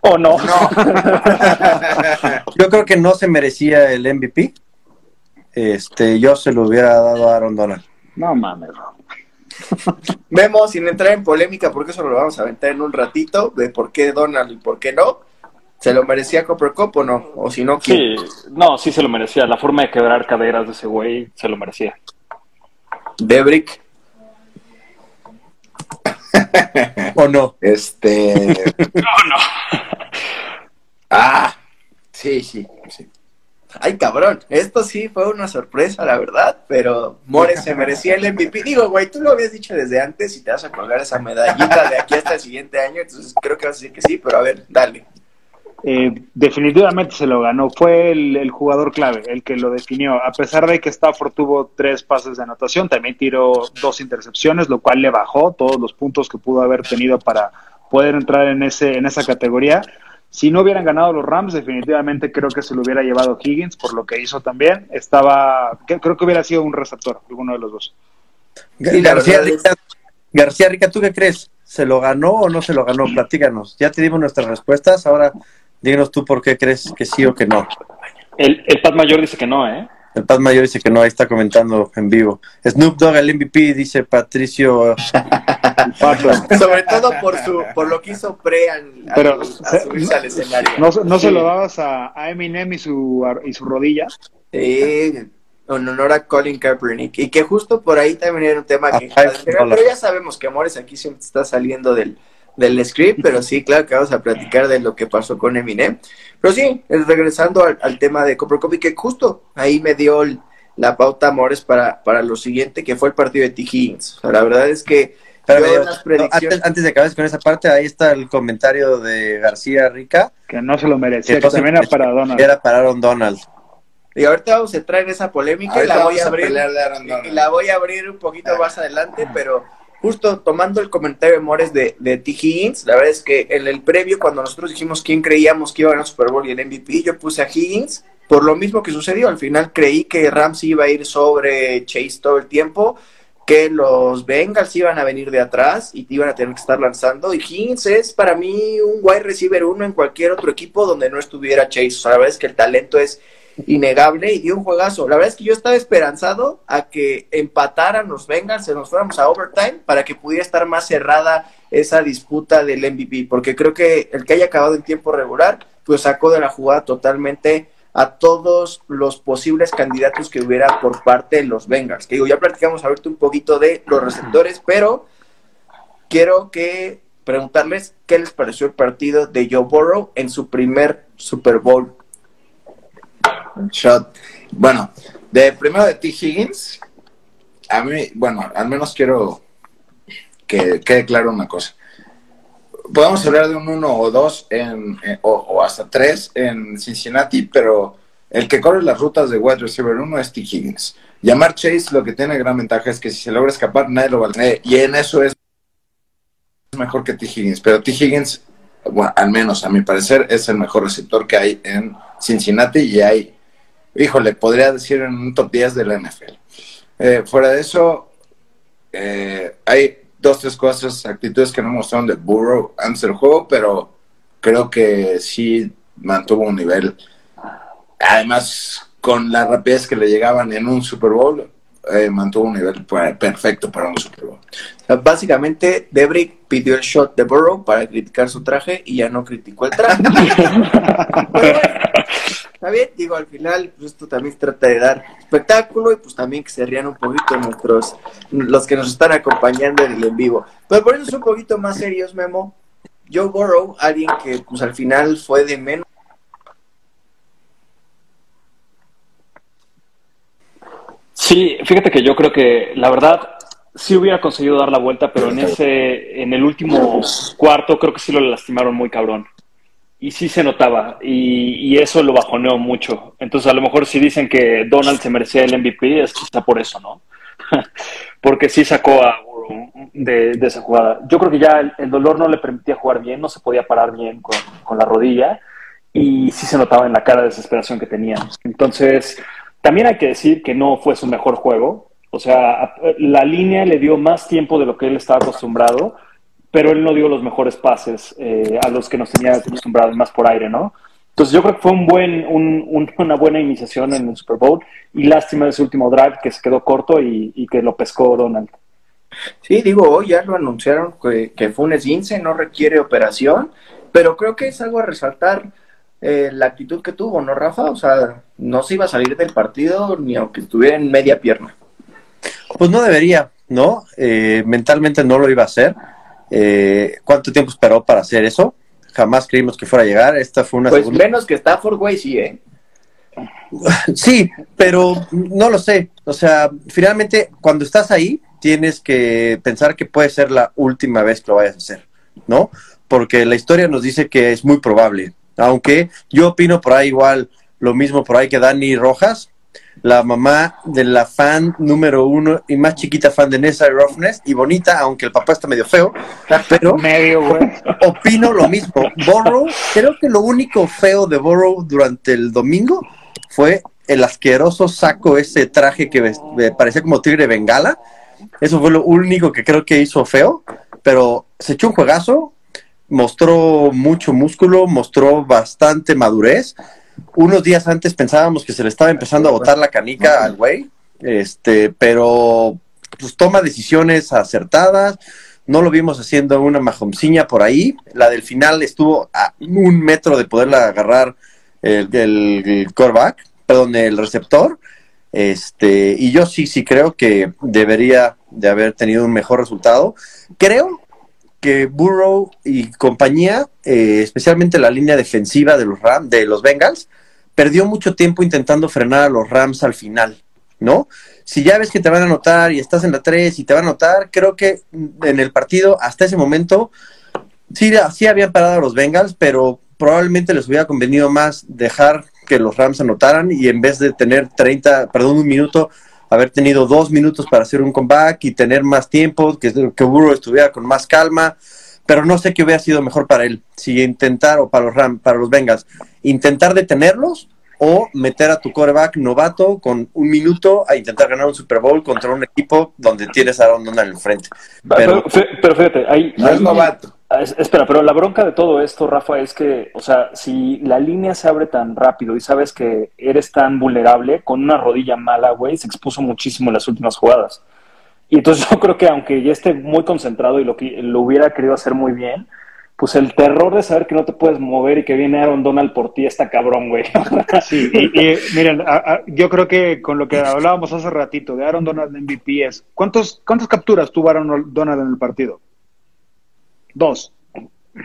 ¿O no? yo creo que no se merecía el MVP. Este, yo se lo hubiera dado a Aaron Donald. No mames, Vemos, sin entrar en polémica, porque eso lo vamos a aventar en un ratito, de por qué Donald y por qué no. ¿Se lo merecía Copper Cup o no? O si no, ¿quién? Sí, no, sí se lo merecía. La forma de quebrar caderas de ese güey se lo merecía. Debrick. ¿O no? Este. no, no. ah, sí, sí, sí. Ay, cabrón, esto sí fue una sorpresa, la verdad, pero Mores se merecía el MVP. Digo, güey, tú lo habías dicho desde antes y te vas a colgar esa medallita de aquí hasta el siguiente año, entonces creo que vas a decir que sí, pero a ver, dale. Eh, definitivamente se lo ganó. Fue el, jugador clave, el que lo definió. A pesar de que Stafford tuvo tres pases de anotación, también tiró dos intercepciones, lo cual le bajó todos los puntos que pudo haber tenido para poder entrar en, ese, en esa categoría. Si no hubieran ganado los Rams, definitivamente creo que se lo hubiera llevado Higgins por lo que hizo también. Estaba, creo que hubiera sido un receptor, alguno de los dos. García, Rica, García Rica, ¿tú qué crees? ¿Se lo ganó o no se lo ganó? Platícanos. Ya te dimos nuestras respuestas, ahora díganos tú por qué crees que sí o que no. El, el Pat Mayor dice que no, ¿eh? El Pat Mayor dice que no, ahí está comentando en vivo. Snoop Dogg, el MVP, dice Patricio. Sobre todo por su por lo que hizo Pre al, Pero, subirse al escenario. ¿No, se lo dabas a, Eminem y su, y su rodilla? Sí, en honor a Colin Kaepernick. Y que justo por ahí también era un tema que... pero ya sabemos que Amores aquí siempre está saliendo del, del script, pero sí, claro que vamos a platicar de lo que pasó con Eminem. Pero sí, regresando al, tema de Copper Copy, que justo ahí me dio la pauta Amores para, para lo siguiente, que fue el partido de T. Higgins. la verdad es que antes, de acabar con esa parte, ahí está el comentario de García Rica. Que no se lo merecía, que, también era para Donald. Era para Aaron Donald. Y ahorita vamos a entrar en esa polémica y la voy a abrir, y la voy a abrir un poquito más adelante, pero justo tomando el comentario de Mores de, de T. Higgins, la verdad es que en el previo, cuando nosotros dijimos quién creíamos que iba a ganar Super Bowl y el MVP, yo puse a Higgins, por lo mismo que sucedió. Al final creí que Ramsey iba a ir sobre Chase todo el tiempo, que los Bengals iban a venir de atrás y iban a tener que estar lanzando. Y Higgins es para mí un wide receiver uno en cualquier otro equipo donde no estuviera Chase. O sea, la verdad es que el talento es innegable y dio un juegazo. La verdad es que yo estaba esperanzado a que empataran los Bengals, se nos fuéramos a overtime para que pudiera estar más cerrada esa disputa del MVP, porque creo que el que haya acabado en tiempo regular, pues sacó de la jugada totalmente a todos los posibles candidatos que hubiera por parte de los Bengals. Que digo, ya platicamos ahorita un poquito de los receptores, pero quiero que preguntarles qué les pareció el partido de Joe Burrow en su primer Super Bowl shot. Bueno, de primero de T. Higgins, a mí, bueno, al menos quiero que quede claro una cosa. Podemos hablar de un 1 o 2 en, o, hasta 3 en Cincinnati, pero el que corre las rutas de wide receiver 1 es T. Higgins. Llamar Chase lo que tiene gran ventaja es que si se logra escapar, nadie lo va a tener. Y en eso es mejor que T. Higgins. Pero T. Higgins, bueno, al menos a mi parecer, es el mejor receptor que hay en Cincinnati y hay híjole, podría decir en un top 10 de la NFL. Eh, fuera de eso, eh, hay dos, tres cosas, actitudes que no mostraron de Burrow antes del juego, pero creo que sí mantuvo un nivel. Además, con la rapidez que le llegaban en un Super Bowl, eh, mantuvo un nivel perfecto para un Super Bowl. básicamente, Debrick pidió el shot de Burrow para criticar su traje y ya no criticó el traje. Está bien, digo, al final pues, esto también se trata de dar espectáculo y pues también que se rían un poquito nuestros, los que nos están acompañando en el en vivo. Pero por eso es un poquito más serios, Memo. Joe Burrow, alguien que pues al final fue de menos Sí, fíjate que yo creo que la verdad sí hubiera conseguido dar la vuelta, pero en ese, en el último cuarto creo que sí lo lastimaron muy cabrón y sí se notaba y, eso lo bajoneó mucho. Entonces a lo mejor si dicen que Donald se merecía el MVP es quizá por eso, ¿no? Porque sí sacó a de, esa jugada. Yo creo que ya el, dolor no le permitía jugar bien, no se podía parar bien con, la rodilla y sí se notaba en la cara de desesperación que tenía. Entonces también hay que decir que no fue su mejor juego. O sea, la línea le dio más tiempo de lo que él estaba acostumbrado pero él no dio los mejores pases eh, a los que nos tenía acostumbrados más por aire, ¿no? Entonces yo creo que fue un buen, una buena iniciación en el Super Bowl y lástima ese último drive que se quedó corto y, que lo pescó Donald. Sí, digo, hoy ya lo anunciaron que, que fue un esguince, no requiere operación, pero creo que es algo a resaltar eh, la actitud que tuvo, ¿no, Rafa? O sea, no se iba a salir del partido ni aunque estuviera en media pierna. Pues no debería, ¿no? Eh, mentalmente no lo iba a hacer. Eh, ¿Cuánto tiempo esperó para hacer eso? Jamás creímos que fuera a llegar. Esta fue una pues menos que Stafford, güey, sí, ¿eh? Sí, pero no lo sé. O sea, finalmente, cuando estás ahí, tienes que pensar que puede ser la última vez que lo vayas a hacer, ¿no? Porque la historia nos dice que es muy probable. Aunque yo opino por ahí igual lo mismo por ahí que Dani Rojas, la mamá de la fan número uno y más chiquita fan de Nessa Roughness y bonita, aunque el papá está medio feo, pero medio, opino lo mismo. Borrow, creo que lo único feo de Borrow durante el domingo fue el asqueroso saco, ese traje que parecía como tigre bengala. Eso fue lo único que creo que hizo feo, pero se echó un juegazo, mostró mucho músculo, mostró bastante madurez unos días antes pensábamos que se le estaba empezando a botar la canica al güey, este, pero pues toma decisiones acertadas. No lo vimos haciendo una majomciña por ahí. La del final estuvo a un metro de poderla agarrar el, el, perdón, el receptor. Este, y yo sí, sí creo que debería de haber tenido un mejor resultado. Creo que Burrow y compañía, eh, especialmente la línea defensiva de los Rams, de los Bengals, perdió mucho tiempo intentando frenar a los Rams al final, ¿no? Si ya ves que te van a anotar y estás en la 3 y te van a anotar, creo que en el partido hasta ese momento sí, sí habían parado a los Bengals, pero probablemente les hubiera convenido más dejar que los Rams anotaran y en vez de tener 30, perdón, un minuto, haber tenido dos minutos para hacer un comeback y tener más tiempo, que, que Burrow estuviera con más calma, pero no sé qué hubiera sido mejor para él, si intentar, o para los Ram, para los Bengals, intentar detenerlos o meter a tu coreback novato con un minuto a intentar ganar un Super Bowl contra un equipo donde tienes a Aaron Donald enfrente. Pero, pero, fíjate, ahí, no es novato. Ah, espera, pero la bronca de todo esto, Rafa, es que, o sea, si la línea se abre tan rápido y sabes que eres tan vulnerable, con una rodilla mala, güey, se expuso muchísimo en las últimas jugadas. Y entonces yo creo que aunque ya esté muy concentrado y lo, lo hubiera querido hacer muy bien, pues el terror de saber que no te puedes mover y que viene Aaron Donald por ti está cabrón, güey. Sí, y, miren, yo creo que con lo que hablábamos hace ratito de Aaron Donald MVP es, ¿cuántos, ¿cuántas capturas tuvo Aaron Donald en el partido? Dos.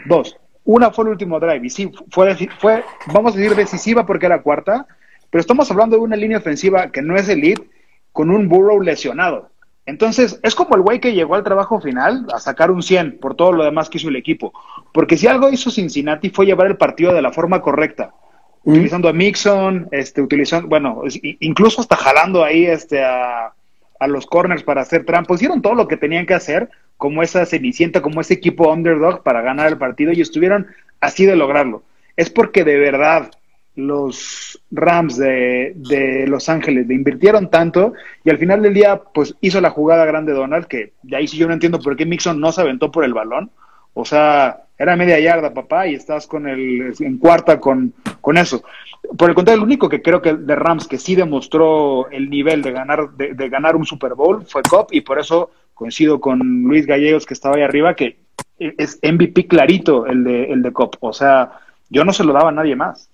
Dos. Una fue el último drive y sí, fue, fue, vamos a decir decisiva porque era cuarta, pero estamos hablando de una línea ofensiva que no es elite con un Burrow lesionado. Entonces, es como el güey que llegó al trabajo final a sacar un 100 por todo lo demás que hizo el equipo. Porque si algo hizo Cincinnati fue llevar el partido de la forma correcta. Utilizando a Mixon, este, utilizando, bueno, incluso hasta jalando ahí este, a, a los corners para hacer trampa. Hicieron todo lo que tenían que hacer, como esa cenicienta, como ese equipo underdog para ganar el partido y estuvieron así de lograrlo. Es porque de verdad los Rams de, de, Los Ángeles le invirtieron tanto y al final del día pues hizo la jugada grande Donald que de ahí sí yo no entiendo por qué Mixon no se aventó por el balón o sea era media yarda papá y estás con el en cuarta con, con eso por el contrario el único que creo que de Rams que sí demostró el nivel de ganar de, de ganar un Super Bowl fue Cop y por eso coincido con Luis Gallegos que estaba ahí arriba que es MVP clarito el de el de Cop o sea yo no se lo daba a nadie más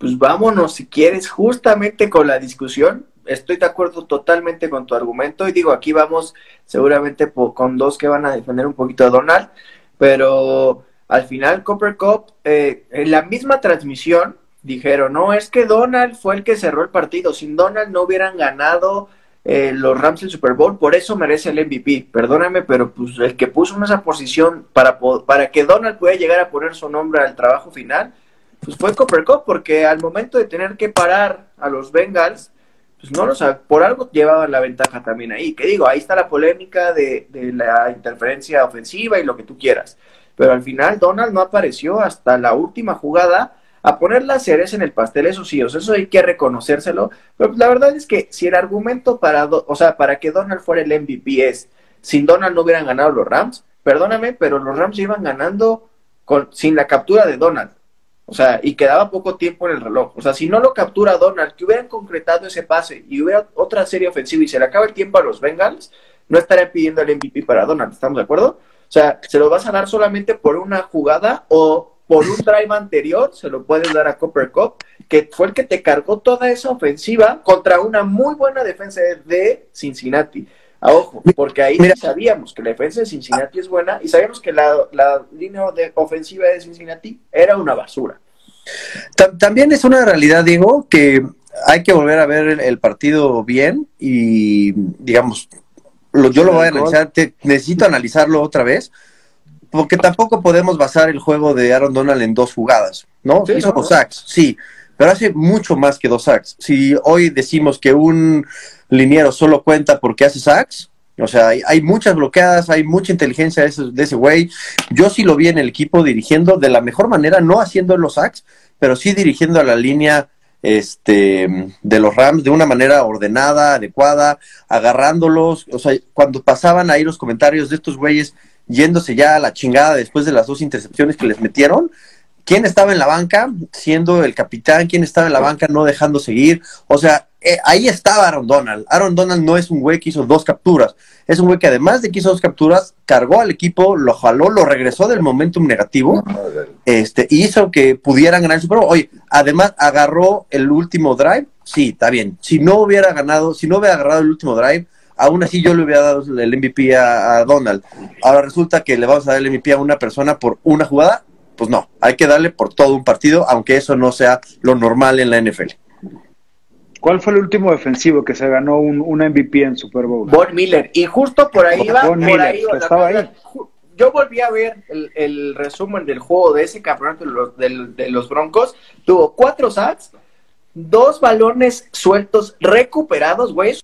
pues vámonos si quieres justamente con la discusión. Estoy de acuerdo totalmente con tu argumento y digo, aquí vamos seguramente con dos que van a defender un poquito a Donald, pero al final Copper Cup, eh, en la misma transmisión, dijeron, no, es que Donald fue el que cerró el partido, sin Donald no hubieran ganado eh, los Rams el Super Bowl, por eso merece el MVP. Perdóname, pero pues el que puso en esa posición para, para que Donald pueda llegar a poner su nombre al trabajo final, pues fue Copper Cup, porque al momento de tener que parar a los Bengals, pues no lo sabe, por algo llevaban la ventaja también ahí. Que digo, ahí está la polémica de, la interferencia ofensiva y lo que tú quieras. Pero al final Donald no apareció hasta la última jugada a poner las cereza en el pastel, eso sí, o sea, eso hay que reconocérselo. Pero la verdad es que si el argumento para, o sea, para que Donald fuera el MVP es, sin Donald no hubieran ganado los Rams, perdóname, pero los Rams iban ganando con, sin la captura de Donald. O sea, y quedaba poco tiempo en el reloj. O sea, si no lo captura Donald, que hubieran concretado ese pase y hubiera otra serie ofensiva y se le acaba el tiempo a los Bengals, no estarían pidiendo el MVP para Donald. ¿Estamos de acuerdo? O sea, se lo vas a dar solamente por una jugada o por un drive anterior, se lo puedes dar a Copper Cup, que fue el que te cargó toda esa ofensiva contra una muy buena defensa de Cincinnati. A ojo, porque ahí sabíamos que la defensa de Cincinnati es buena y sabíamos que la, línea de ofensiva de Cincinnati era una basura. También es una realidad, Diego, que hay que volver a ver el, partido bien y, digamos, yo lo voy a analizar, necesito analizarlo otra vez, porque tampoco podemos basar el juego de Aaron Donald en dos jugadas, ¿no? Hizo dos sacks, sí, pero hace mucho más que dos sacks. Si hoy decimos que un liniero solo cuenta porque hace sacks. O sea, hay, muchas bloqueadas, hay mucha inteligencia de ese güey. Yo sí lo vi en el equipo dirigiendo de la mejor manera, no haciendo los sacks, pero sí dirigiendo a la línea este, de los Rams de una manera ordenada, adecuada, agarrándolos. O sea, cuando pasaban ahí los comentarios de estos güeyes yéndose ya a la chingada después de las dos intercepciones que les metieron, quién estaba en la banca siendo el capitán, quién estaba en la banca no dejando seguir. O sea, eh, ahí estaba Aaron Donald. Aaron Donald no es un güey que hizo dos capturas. Es un güey que además de que hizo dos capturas, cargó al equipo, lo jaló, lo regresó del momentum negativo este, y hizo que pudieran ganar el Super Bowl. Oye, además agarró el último drive. Sí, está bien. Si no hubiera ganado, si no hubiera agarrado el último drive, aún así yo le hubiera dado el MVP a, a Donald. Ahora resulta que le vamos a dar el MVP a una persona por una jugada. Pues no, hay que darle por todo un partido, aunque eso no sea lo normal en la NFL. ¿Cuál fue el último defensivo que se ganó un, MVP en Super Bowl? Von Miller. Y justo por ahí va, por ahí, Yo volví a ver el, resumen del juego de ese campeonato de los, Broncos. Tuvo cuatro sacks, dos balones sueltos recuperados, güey.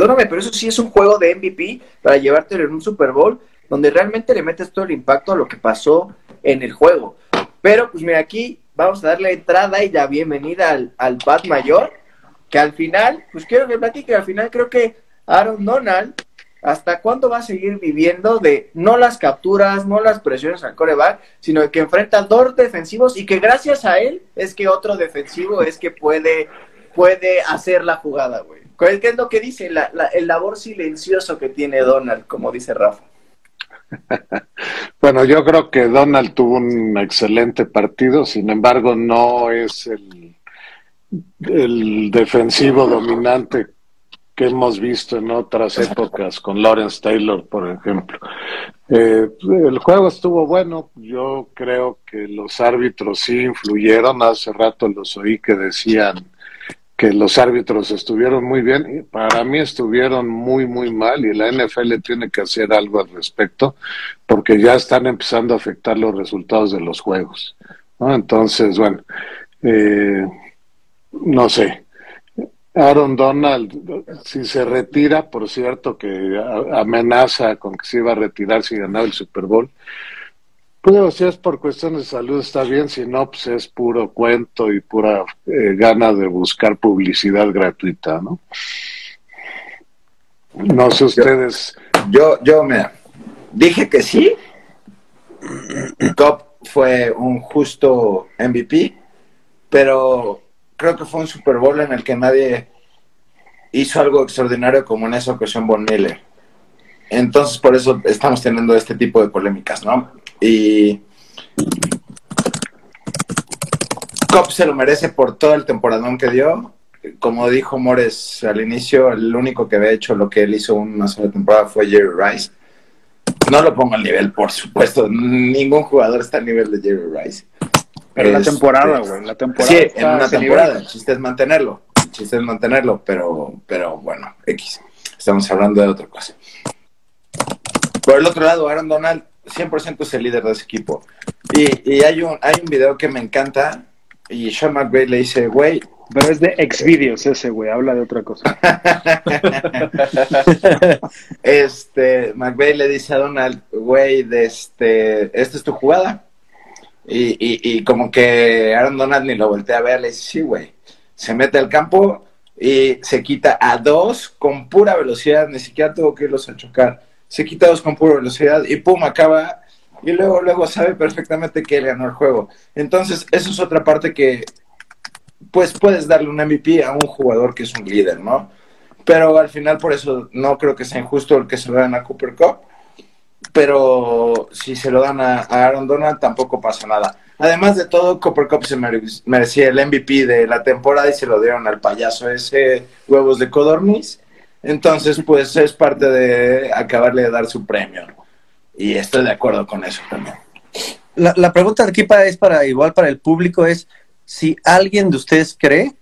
Perdóname, pero eso sí es un juego de MVP para llevártelo en un Super Bowl, donde realmente le metes todo el impacto a lo que pasó en el juego. Pero, pues mira, aquí vamos a darle entrada y la bienvenida al, al Bat Mayor, que al final, pues quiero que platique, al final creo que Aaron Donald, ¿hasta cuándo va a seguir viviendo de no las capturas, no las presiones al coreback, sino que enfrenta dos defensivos y que gracias a él es que otro defensivo es que puede, puede hacer la jugada, güey? ¿Qué es lo que dice? La, el labor silencioso que tiene Donald, como dice Rafa. bueno, yo creo que Donald tuvo un excelente partido, sin embargo no es el, el defensivo dominante que hemos visto en otras épocas con Lawrence Taylor, por ejemplo. Eh, el juego estuvo bueno, yo creo que los árbitros sí influyeron, hace rato los oí que decían que los árbitros estuvieron muy bien, para mí estuvieron muy, muy mal y la NFL tiene que hacer algo al respecto porque ya están empezando a afectar los resultados de los juegos. Entonces, bueno, eh, no sé. Aaron Donald, si se retira, por cierto, que amenaza con que se iba a retirar si ganaba el Super Bowl, pues si es por cuestiones de salud está bien, si no, pues es puro cuento y pura eh, gana de buscar publicidad gratuita, ¿no? No sé ustedes. Yo, yo, me dije que sí. Cop fue un justo MVP, pero creo que fue un Super Bowl en el que nadie hizo algo extraordinario como en esa ocasión Von Miller. Entonces, por eso estamos teniendo este tipo de polémicas, ¿no? Y Cop se lo merece por todo el temporadón que dio. Como dijo Mores al inicio, el único que había hecho lo que él hizo una sola temporada fue Jerry Rice. No lo pongo al nivel, por supuesto. Ningún jugador está al nivel de Jerry Rice. Pero la temporada, güey. La temporada. Sí, en una temporada. El chiste es mantenerlo. El chiste es mantenerlo, pero, pero bueno, X. Estamos hablando de otra cosa. Por el otro lado, Aaron Donald 100% es el líder de ese equipo. Y, hay, un, hay un video que me encanta y Sean McVay le dice, güey... Pero es de Xvideos ese, güey, habla de otra cosa. este, McVay le dice a Donald, güey, este, esta es tu jugada. Y, y, y, como que Aaron Donald ni lo voltea a ver, le dice, sí, güey. Se mete al campo y se quita a dos con pura velocidad, ni siquiera tuvo que irlos a chocar se quita dos con pura velocidad y pum, acaba y luego, luego sabe perfectamente que él ganó el juego. Entonces, eso es otra parte que, pues, puedes darle un MVP a un jugador que es un líder, ¿no? Pero al final, por eso, no creo que sea injusto el que se lo dan a Cooper Cup. Pero si se lo dan a, Aaron Donald, tampoco pasa nada. Además de todo, Cooper Cup se merecía el MVP de la temporada y se lo dieron al payaso ese huevos de codorniz. Entonces, pues es parte de acabarle de dar su premio. Y estoy de acuerdo con eso también. La, la pregunta aquí para, es para igual para el público es si alguien de ustedes cree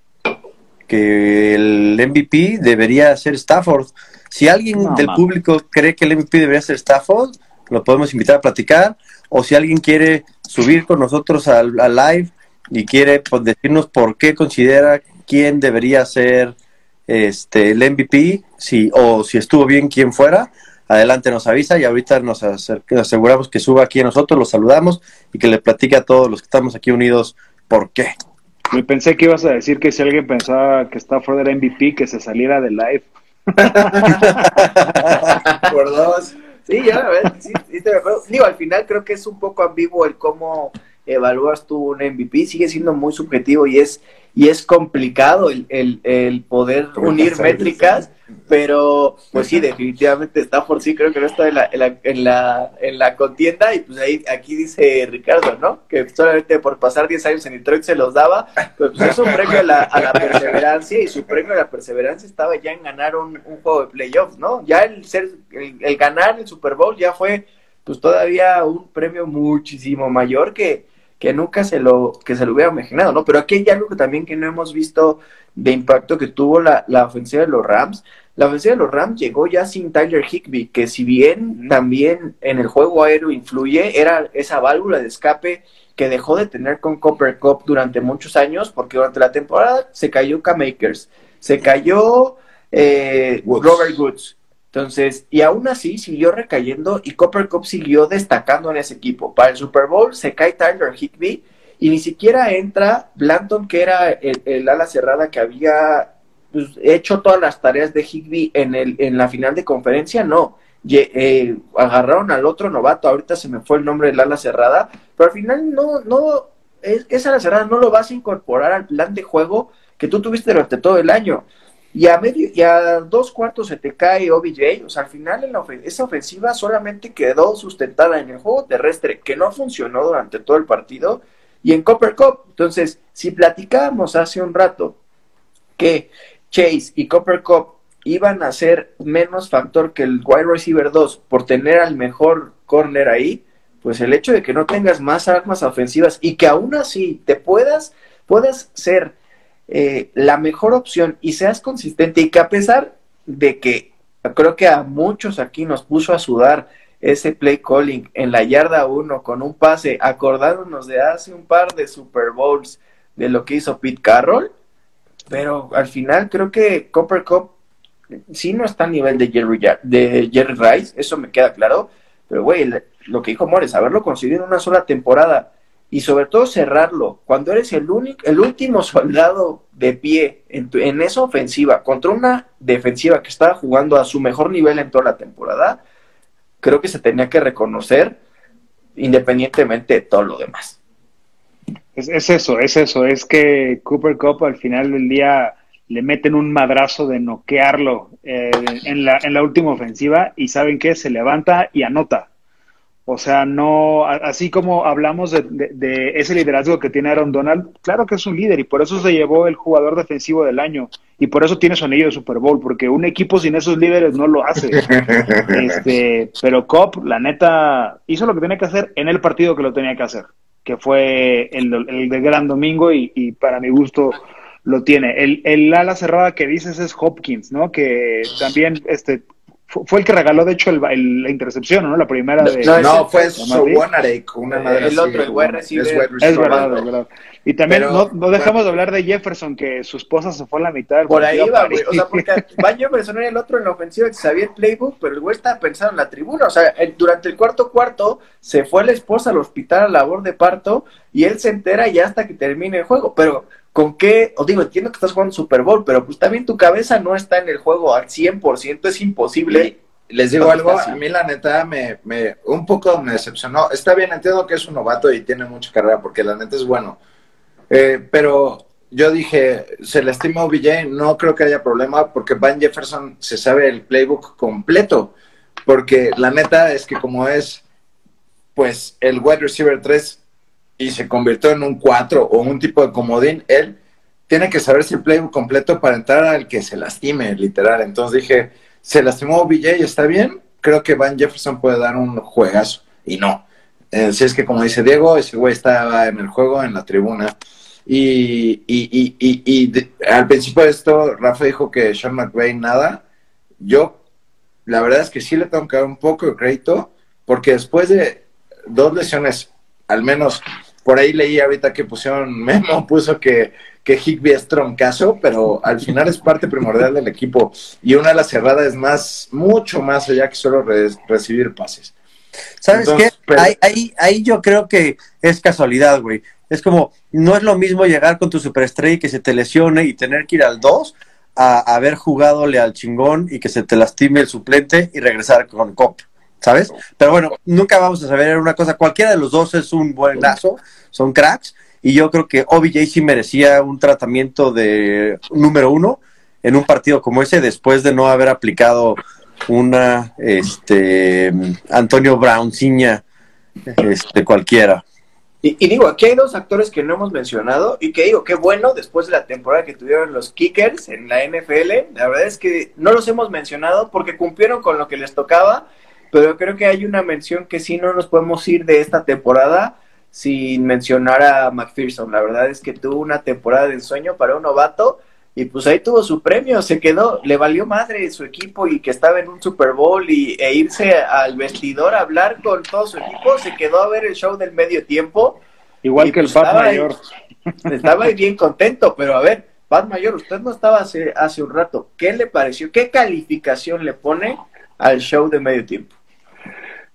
que el MVP debería ser Stafford. Si alguien del público cree que el MVP debería ser Stafford, lo podemos invitar a platicar. O si alguien quiere subir con nosotros al, live y quiere pues, decirnos por qué considera quién debería ser este el MVP, si, o si estuvo bien quién fuera, adelante nos avisa y ahorita nos, aseguramos que suba aquí a nosotros, los saludamos y que le platique a todos los que estamos aquí unidos por qué. Me pensé que ibas a decir que si alguien pensaba que Stafford era MVP, que se saliera de live. por dos. Sí, ya, a ver, sí, sí te acuerdo. Digo, al final creo que es un poco ambiguo el cómo evalúas tú un MVP, sigue siendo muy subjetivo y es y es complicado el, el, el poder unir métricas, pero pues sí, definitivamente Stafford sí creo que no está en la, en la, en la, en la contienda y pues ahí aquí dice Ricardo, ¿no? Que solamente por pasar 10 años en Detroit se los daba, pues, pues es un premio a la, a la perseverancia y su premio a la perseverancia estaba ya en ganar un, un juego de playoffs, ¿no? Ya el ser, el, el ganar el Super Bowl ya fue pues todavía un premio muchísimo mayor que, que nunca se lo, que se lo hubiera imaginado, ¿no? Pero aquí hay algo que también que no hemos visto de impacto que tuvo la, la ofensiva de los Rams. La ofensiva de los Rams llegó ya sin Tyler Higby, que si bien también en el juego aéreo influye, era esa válvula de escape que dejó de tener con Copper Cup durante muchos años, porque durante la temporada se cayó K-Makers, se cayó eh, Robert Woods, entonces, y aún así siguió recayendo y Copper Cup siguió destacando en ese equipo. Para el Super Bowl se cae Tyler Higby y ni siquiera entra Blanton, que era el, ala cerrada que había pues, hecho todas las tareas de Higby en, el, en la final de conferencia, no. Eh, agarraron al otro novato, ahorita se me fue el nombre del ala cerrada, pero al final no, no, esa ala cerrada no lo vas a incorporar al plan de juego que tú tuviste durante todo el año y a medio y a dos cuartos se te cae OBJ, o sea, al final en esa ofensiva solamente quedó sustentada en el juego terrestre, que no funcionó durante todo el partido, y en Copper Cup. Entonces, si platicábamos hace un rato que Chase y Copper Cup iban a ser menos factor que el wide receiver 2 por tener al mejor corner ahí, pues el hecho de que no tengas más armas ofensivas y que aún así te puedas, puedas ser eh, la mejor opción y seas consistente y que a pesar de que creo que a muchos aquí nos puso a sudar ese play calling en la yarda 1 con un pase, acordándonos de hace un par de Super Bowls de lo que hizo Pete Carroll, pero al final creo que Copper Cup sí no está a nivel de Jerry, de Jerry Rice, eso me queda claro, pero güey, lo que dijo Mores, haberlo conseguido en una sola temporada y sobre todo cerrarlo. Cuando eres el único, el último soldado de pie en, en, esa ofensiva contra una defensiva que estaba jugando a su mejor nivel en toda la temporada, creo que se tenía que reconocer independientemente de todo lo demás. Es, eso, es eso, es que Cooper Cup al final del día le meten un madrazo de noquearlo eh, en, la, en la última ofensiva y saben que se levanta y anota. O sea, no, así como hablamos de, ese liderazgo que tiene Aaron Donald, claro que es un líder y por eso se llevó el jugador defensivo del año y por eso tiene su anillo de Super Bowl, porque un equipo sin esos líderes no lo hace. este, pero Cobb, la neta, hizo lo que tenía que hacer en el partido que lo tenía que hacer, que fue el, el de Gran Domingo y, y, para mi gusto lo tiene. El, el ala cerrada que dices es Hopkins, ¿no? Que también este, fue el que regaló, de hecho, el, la intercepción, ¿no? La primera de... No, fue Sowanarek, una madre El otro, el wide Es, verdad, es verdad. Y también no, no, dejamos de hablar de Jefferson, que su esposa se fue a la mitad del Por ahí va, güey. O sea, porque va Jefferson era el otro en la ofensiva que sabía el playbook, pero el güey estaba pensando en la tribuna. O sea, durante el cuarto cuarto se fue la esposa al hospital a labor de parto y él se entera ya hasta que termine el juego. Pero ¿Con qué? Os digo, entiendo que estás jugando Super Bowl, pero pues también tu cabeza no está en el juego al 100%, es imposible. les digo algo, a mí la neta me, me, un poco me decepcionó. Está bien, entiendo que es un novato y tiene mucha carrera, porque la neta es bueno. Eh, pero yo dije, se lastima OBJ, no creo que haya problema, porque Van Jefferson se sabe el playbook completo. Porque la neta es que como es, pues, el wide receiver 3 y se convirtió en un 4 o un tipo de comodín, él tiene que saberse el playbook completo para entrar al que se lastime, literal. Entonces dije, se lastimó BJ, está bien, creo que Van Jefferson puede dar un juegazo. Y no. Eh, si es que, como dice Diego, ese güey estaba en el juego, en la tribuna. Y, y, y, y al principio de esto, Rafa dijo que Sean McVay nada. Yo, la verdad es que sí le tengo que dar un poco de crédito, porque después de dos lesiones, al menos por ahí leí ahorita que pusieron, Memo puso que, que Higby es troncazo, pero al final es parte primordial del equipo. Y una de las cerradas es más, mucho más allá que solo recibir pases. ¿Sabes qué? Ahí, ahí, yo creo que es casualidad, güey. Es como, no es lo mismo llegar con tu superestrella y que se te lesione y tener que ir al 2 a haber jugadole al chingón y que se te lastime el suplente y regresar con Cop. ¿Sabes? Pero bueno, nunca vamos a saber una cosa. Cualquiera de los dos es un buen lazo, son cracks. Y yo creo que OBJ sí merecía un tratamiento de número uno en un partido como ese, después de no haber aplicado una este Antonio Brown ciña este cualquiera. Y, y, digo, aquí hay dos actores que no hemos mencionado y que digo, qué bueno, después de la temporada que tuvieron los Kickers en la NFL, la verdad es que no los hemos mencionado porque cumplieron con lo que les tocaba pero creo que hay una mención que sí no nos podemos ir de esta temporada sin mencionar a McPherson. La verdad es que tuvo una temporada de ensueño para un novato y pues ahí tuvo su premio, se quedó, le valió madre su equipo y que estaba en un Super Bowl y, e irse al vestidor a hablar con todo su equipo, se quedó a ver el show del medio tiempo. Igual que el pues, Pat Mayor. estaba ahí bien contento, pero a ver, Pat Mayor, usted no estaba hace, hace un rato, ¿qué le pareció? ¿Qué calificación le pone al show de medio tiempo?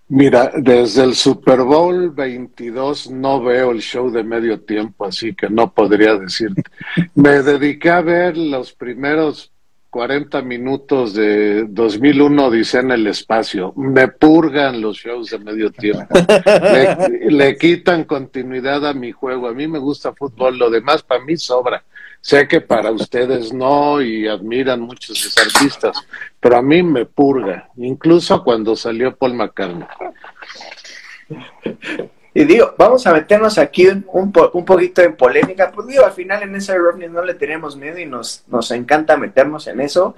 Mira, desde el Super Bowl 22 no veo el show de medio tiempo, así que no podría decirte. Me dediqué a ver los primeros 40 minutos de 2001 dice en el espacio. Me purgan los shows de medio tiempo. Le, le, quitan continuidad a mi juego. A mí me gusta fútbol, lo demás para mí sobra. Sé que para ustedes no y admiran muchos esos artistas, pero a mí me purga, incluso cuando salió Paul McCartney. Y digo, vamos a meternos aquí un, poquito en polémica, pues digo, al final en ese Rodney no le tenemos miedo y nos, nos encanta meternos en eso.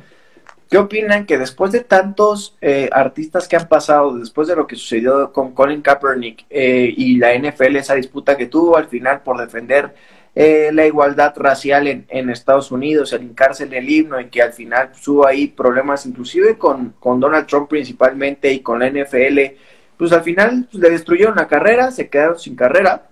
¿Qué opinan que después de tantos eh, artistas que han pasado, después de lo que sucedió con Colin Kaepernick eh, y la NFL, esa disputa que tuvo al final por defender eh, la igualdad racial en, Estados Unidos, el hincarse en el himno, en que al final hubo ahí problemas inclusive con, con, Donald Trump principalmente y con la NFL, pues al final pues, le destruyeron la carrera, se quedaron sin carrera.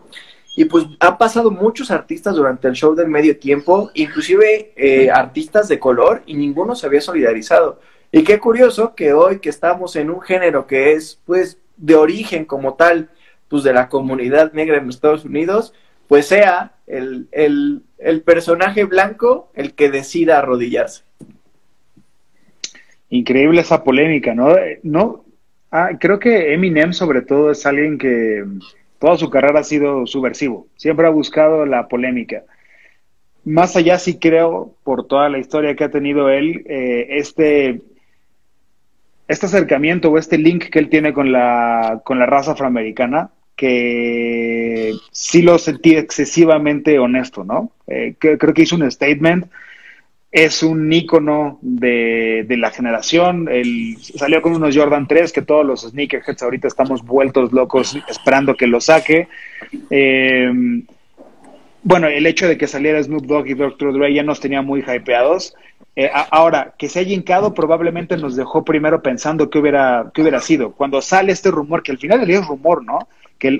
Y pues han pasado muchos artistas durante el show del medio tiempo, inclusive eh, artistas de color, y ninguno se había solidarizado. Y qué curioso que hoy que estamos en un género que es pues de origen como tal, pues de la comunidad negra en Estados Unidos, pues sea el, el, personaje blanco el que decida arrodillarse. Increíble esa polémica, ¿no? no ah, creo que Eminem sobre todo es alguien que toda su carrera ha sido subversivo, siempre ha buscado la polémica. Más allá sí creo, por toda la historia que ha tenido él, eh, este, este acercamiento o este link que él tiene con la, con la raza afroamericana, que sí lo sentí excesivamente honesto, ¿no? Eh, creo que hizo un statement, es un ícono de, la generación, salió con unos Jordan 3 que todos los sneakerheads ahorita estamos vueltos locos esperando que lo saque. Eh, bueno, el hecho de que saliera Snoop Dogg y Dr. Dre ya nos tenía muy hypeados. Eh, ahora, que se haya hincado probablemente nos dejó primero pensando qué hubiera, qué hubiera sido. Cuando sale este rumor, que al final es rumor, ¿no?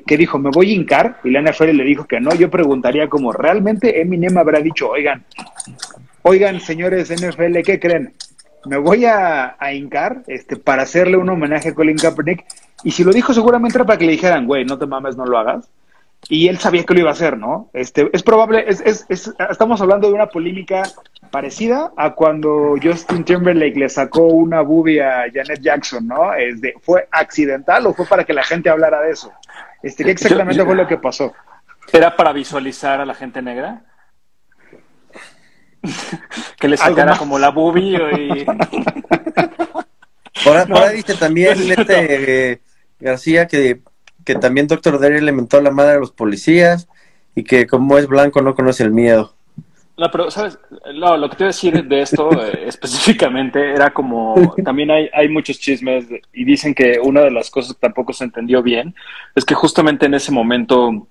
que, dijo, me voy a hincar, y la NFL le dijo que no, yo preguntaría como, ¿realmente Eminem habrá dicho, oigan, oigan, señores NFL, ¿qué creen? Me voy a, a hincar este, para hacerle un homenaje a Colin Kaepernick, y si lo dijo seguramente era para que le dijeran, güey, no te mames, no lo hagas, y él sabía que lo iba a hacer, ¿no? Este, es probable, es, es, es, estamos hablando de una polémica parecida a cuando Justin Timberlake le sacó una boobie a Janet Jackson, ¿no? Es de, ¿Fue accidental o fue para que la gente hablara de eso? Este, ¿Qué exactamente fue lo que pasó? ¿Era para visualizar a la gente negra? que le sacara como la boobie y... por, ahí dice también este, García que, que también Doctor Dre le mentó la madre a los policías y que como es blanco no conoce el miedo. No, pero, ¿sabes? No, lo que te voy a decir de esto eh, específicamente era como, también hay, hay muchos chismes y dicen que una de las cosas que tampoco se entendió bien es que justamente en ese momento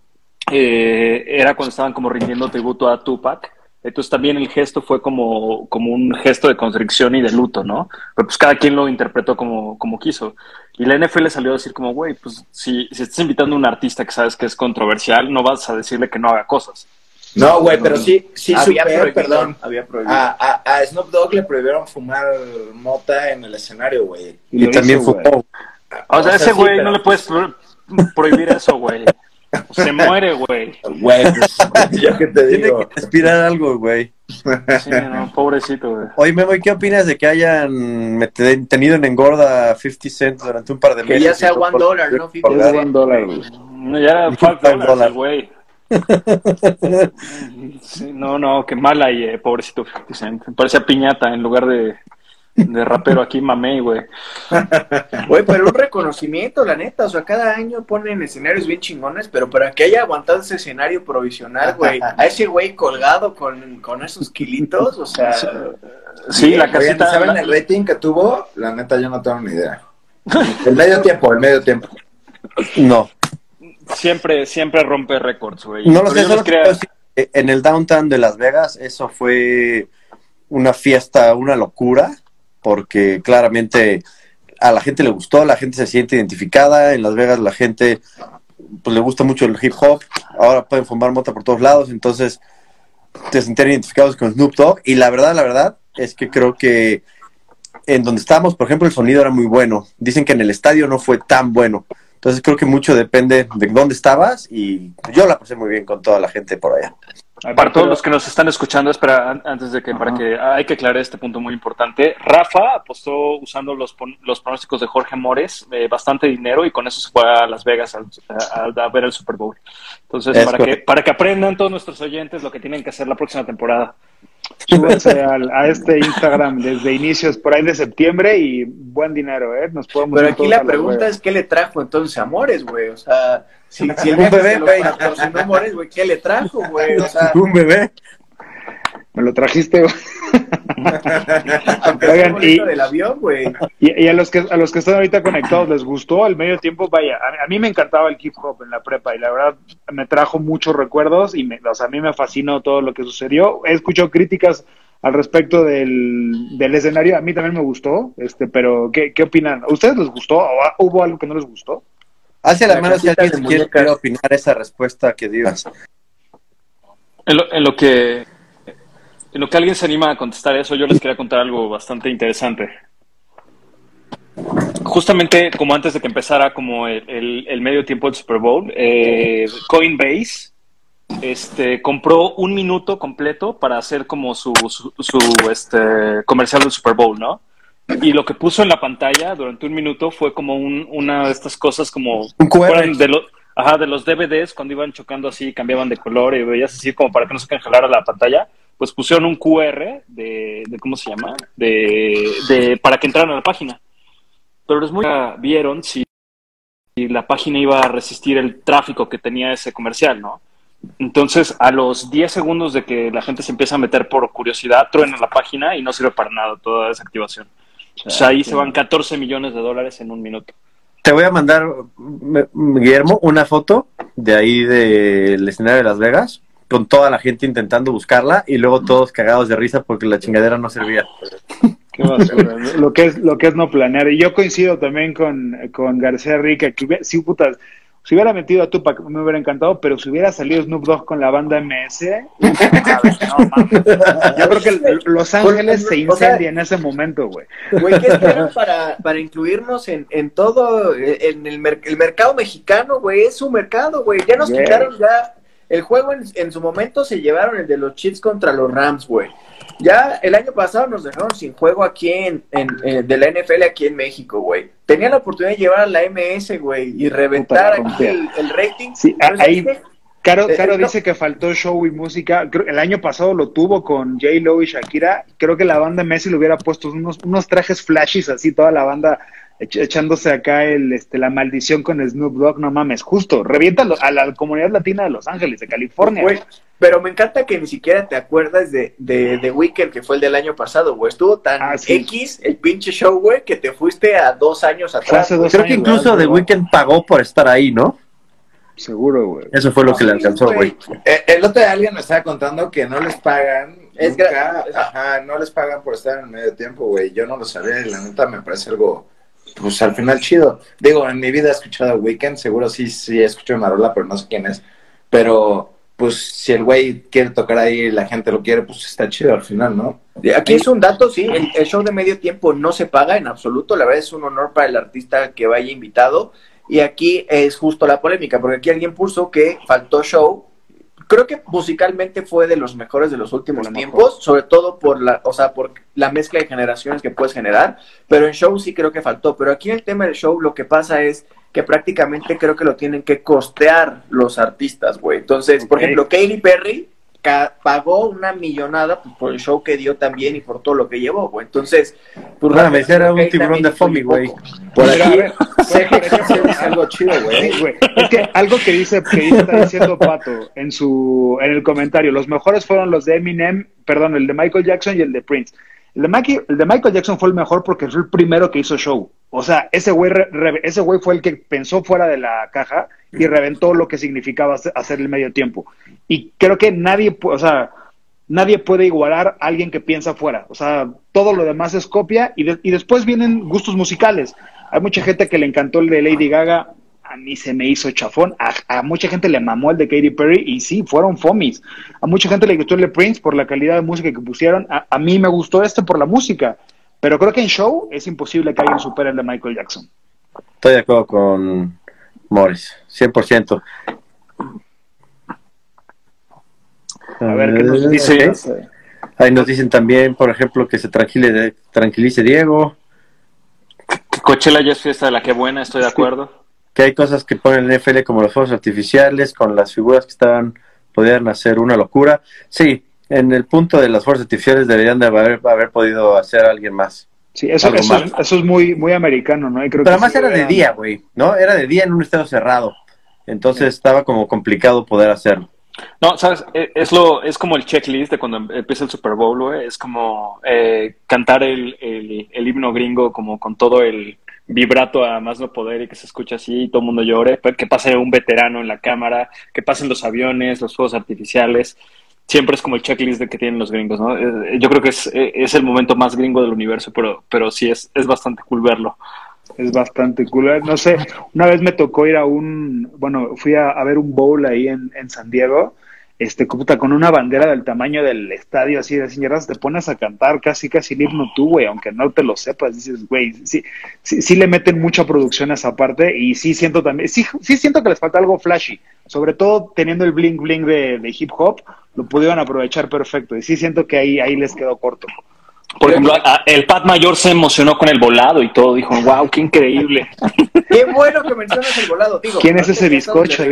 eh, era cuando estaban como rindiendo tributo a Tupac. Entonces también el gesto fue como, como un gesto de constricción y de luto, ¿no? Pero pues cada quien lo interpretó como, como quiso. Y la NFL salió a decir como, güey, pues si, si estás invitando a un artista que sabes que es controversial, no vas a decirle que no haga cosas. No, güey, pero sí, sí había perdón. Había prohibido. A, a, a, Snoop Dogg le prohibieron fumar mota en el escenario, güey. Y, también hizo, fumó. O, sea, ese güey no le puedes prohibir eso, güey. Se muere, güey. Güey, pues, que te digo. Tiene que respirar algo, güey. Sí, no, pobrecito, güey. Oye, Memo, ¿qué opinas de que hayan tenido en engorda 50 cent durante un par de meses? Que ya sea one dólar, ¿no? $1, $1, $1, $1, $1, no, no, qué mala y eh, pobrecito 50 Cent. Parecía piñata en lugar de, de rapero aquí, mamé, güey. Güey, pero un reconocimiento, la neta. O sea, cada año ponen escenarios bien chingones, pero para que haya aguantado ese escenario provisional, güey. A ese güey colgado con, con esos kilitos, o sea. Sí, la casita. ¿Saben el rating que tuvo? La neta, yo no tengo ni idea. El medio tiempo, el medio tiempo. No. Siempre, siempre rompe récords, güey. No lo sé, solo en el downtown de Las Vegas, eso fue una fiesta, una locura porque claramente a la gente le gustó, la gente se siente identificada, en Las Vegas la gente pues le gusta mucho el hip hop, ahora pueden fumar mota por todos lados, entonces te sienten identificados con Snoop Dogg y la verdad, la verdad es que creo que en donde estábamos, por ejemplo, el sonido era muy bueno. Dicen que en el estadio no fue tan bueno. Entonces creo que mucho depende de dónde estabas y yo la pasé muy bien con toda la gente por allá. Para todos los que nos están escuchando, espera, antes de que, para que hay que aclarar este punto muy importante. Rafa apostó usando los, los pronósticos de Jorge Mores, eh, bastante dinero, y con eso se fue a Las Vegas a, ver el Super Bowl. Entonces, para que, para que aprendan todos nuestros oyentes lo que tienen que hacer la próxima temporada. Súbanse a, este Instagram desde inicios por ahí de septiembre y buen dinero, ¿eh? Nos podemos Pero aquí la pregunta es: ¿qué le trajo entonces Amores, güey? O sea. Si, si un bebé, güey. güey, ¿qué le trajo, güey? O sea, un bebé. Me lo trajiste, güey. Oigan, y, del avión, güey. Y, a los que a los que están ahorita conectados les gustó el medio tiempo, vaya, a, mí me encantaba el hip hop en la prepa y la verdad me trajo muchos recuerdos y me, o sea, a mí me fascinó todo lo que sucedió. He escuchado críticas al respecto del, del escenario, a mí también me gustó, este, pero ¿qué, qué opinan? ¿A ustedes les gustó o hubo algo que no les gustó? Hacia la, mano si alguien quiere, opinar esa respuesta que dio. En lo, en lo, que en lo que alguien se anima a contestar eso, yo les quería contar algo bastante interesante. Justamente como antes de que empezara como el, el, medio tiempo del Super Bowl, eh, Coinbase este, compró un minuto completo para hacer como su, su, su este, comercial del Super Bowl, ¿no? y lo que puso en la pantalla durante un minuto fue como una de estas cosas como de los ajá, de los DVDs cuando iban chocando así cambiaban de color y veías así como para que no se congelara la pantalla pues pusieron un QR de, de cómo se llama de, de, para que entraran a la página. Pero los muy vieron si, si la página iba a resistir el tráfico que tenía ese comercial no entonces, a los 10 segundos de que la gente se empieza a meter por curiosidad, truena la página y no sirve para nada toda esa activación. O sea, ahí se van 14 millones de dólares en un minuto. Te voy a mandar, Guillermo, una foto de ahí del escenario de Las Vegas, con toda la gente intentando buscarla y luego todos cagados de risa porque la chingadera no servía. Qué lo que es lo que es no planear. Y yo coincido también con, con García Rica, que sí, putas, si hubiera metido a Tupac me hubiera encantado, pero si hubiera salido Snoop Dogg con la banda MS, yo creo que Los Ángeles se incendia en ese momento, güey. Güey, ¿qué esperan para, para incluirnos en, en todo, en el, el mercado mexicano, güey? Es su mercado, güey. Ya nos quitaron ya el juego en, en, su momento se llevaron el de los Chiefs contra los Rams, güey. Ya el año pasado nos dejaron sin juego aquí en, en, de la NFL aquí en México, güey. Tenía la oportunidad de llevar a la MS, güey, y reventar aquí el, rating. Sí, ahí, Caro, eh, Caro dice que faltó show y música. El año pasado lo tuvo con J. Lo y Shakira. Creo que la banda Messi le hubiera puesto unos, unos trajes flashes así, toda la banda echándose acá el, este, la maldición con Snoop Dogg, no mames, justo, revienta a la comunidad latina de Los Ángeles, de California. pero me encanta que ni siquiera te acuerdas de, de, de Weekend, que fue el del año pasado, güey. Estuvo tan ah, X el pinche show, güey, que te fuiste a dos años atrás. Creo que incluso The Weekend pagó por estar ahí, ¿no? Seguro, güey. Eso fue lo que le alcanzó, güey. Eh, el otro día alguien me estaba contando que no les pagan. Es ajá, no les pagan por estar en medio tiempo, güey. Yo no lo sabía y la neta me parece algo pues al final chido. Digo, en mi vida he escuchado Weekend, seguro sí, sí he escuchado Marola, pero no sé quién es. Pero, pues, si el güey quiere tocar ahí la gente lo quiere, pues está chido al final, ¿no? Aquí es un dato, sí, el, show de medio tiempo no se paga en absoluto, la verdad es un honor para el artista que vaya invitado. Y aquí es justo la polémica, porque aquí alguien puso que faltó show creo que musicalmente fue de los mejores de los últimos tiempos, sobre todo por la, o sea, por la mezcla de generaciones que puedes generar, pero en show sí creo que faltó, pero aquí en el tema del show lo que pasa es que prácticamente creo que lo tienen que costear los artistas, güey. Entonces, por ejemplo, Katy Perry pagó una millonada pues, por el show que dio también y por todo lo que llevó, güey. Entonces, pues me era un tiburón de foamy, güey. Por aquí, es algo chido, güey. Es que algo que dice, que dice, está diciendo Pato en su, en el comentario, los mejores fueron los de Eminem, perdón, el de Michael Jackson y el de Prince. El de, el de Michael Jackson fue el mejor porque fue el primero que hizo show. O sea, ese güey, ese güey fue el que pensó fuera de la caja y reventó lo que significaba hacer el medio tiempo. Y creo que nadie, o sea, nadie puede igualar a alguien que piensa fuera. O sea, todo lo demás es copia y, y después vienen gustos musicales. Hay mucha gente que le encantó el de Lady Gaga, a mí se me hizo chafón. A, mucha gente le mamó el de Katy Perry y sí, fueron fomis. A mucha gente le gustó el de Prince por la calidad de música que pusieron. A, mí me gustó este por la música. Pero creo que en show es imposible que alguien supere el de Michael Jackson. Estoy de acuerdo con Morris, 100%. A ver, ¿qué nos dice? Ahí nos dicen también, por ejemplo, que se tranquilice, tranquilice Diego. Coachella ya es fiesta de la que buena, estoy de acuerdo que hay cosas que ponen en NFL como los fuegos artificiales, con las figuras que estaban, podían hacer una locura. Sí, en el punto de las fuerzas artificiales deberían de haber, haber podido hacer alguien más. Sí, eso, eso, eso, es muy, muy americano, ¿no? Pero además era de día, güey, ¿no? Era de día en un estado cerrado. Entonces estaba como complicado poder hacerlo. No, sabes, e, es lo, es como el checklist de cuando empieza el Super Bowl, güey. Es como eh, cantar el, el, himno gringo como con todo el, vibrato a más no poder y que se escuche así y todo el mundo llore, que pase un veterano en la cámara, que pasen los aviones, los fuegos artificiales. Siempre es como el checklist de que tienen los gringos, ¿no? Eh, yo creo que es, eh, es el momento más gringo del universo, pero, pero sí es, es bastante cool verlo. Es bastante cool. No sé, una vez me tocó ir a un, bueno, fui a, a ver un bowl ahí en, en San Diego este, con una bandera del tamaño del estadio, así de señoras, te pones a cantar casi casi el himno tú, güey, aunque no te lo sepas, dices, güey, sí, sí, sí, le meten mucha producción a esa parte y sí siento también, sí, sí siento que les falta algo flashy, sobre todo teniendo el bling bling de, de hip hop, lo pudieron aprovechar perfecto y sí siento que ahí, ahí les quedó corto. Por ejemplo, el Pat Mayor se emocionó con el volado y todo. Dijo, wow, qué increíble. Qué bueno que mencionas el volado. Digo, ¿Quién es ese bizcocho?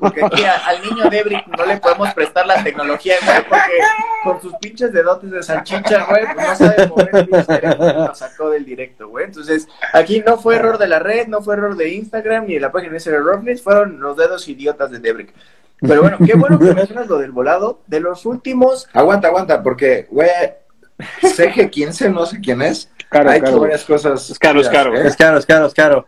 Porque aquí al niño Debrick no le podemos prestar la tecnología, güey, porque con sus pinches dedotes de salchicha, güey, pues no sabe mover el teléfono lo sacó del directo, güey. Entonces, aquí no fue error de la red, no fue error de Instagram ni de la página de Rovnis, fueron los dedos idiotas de Debrick. Pero bueno, qué bueno que mencionas lo del volado. De los últimos. Aguanta, aguanta, porque, güey CG15, no sé quién es. Caro, ha hecho varias cosas. Es caro, es caro. ¿eh? Es caro, es caro, es caro.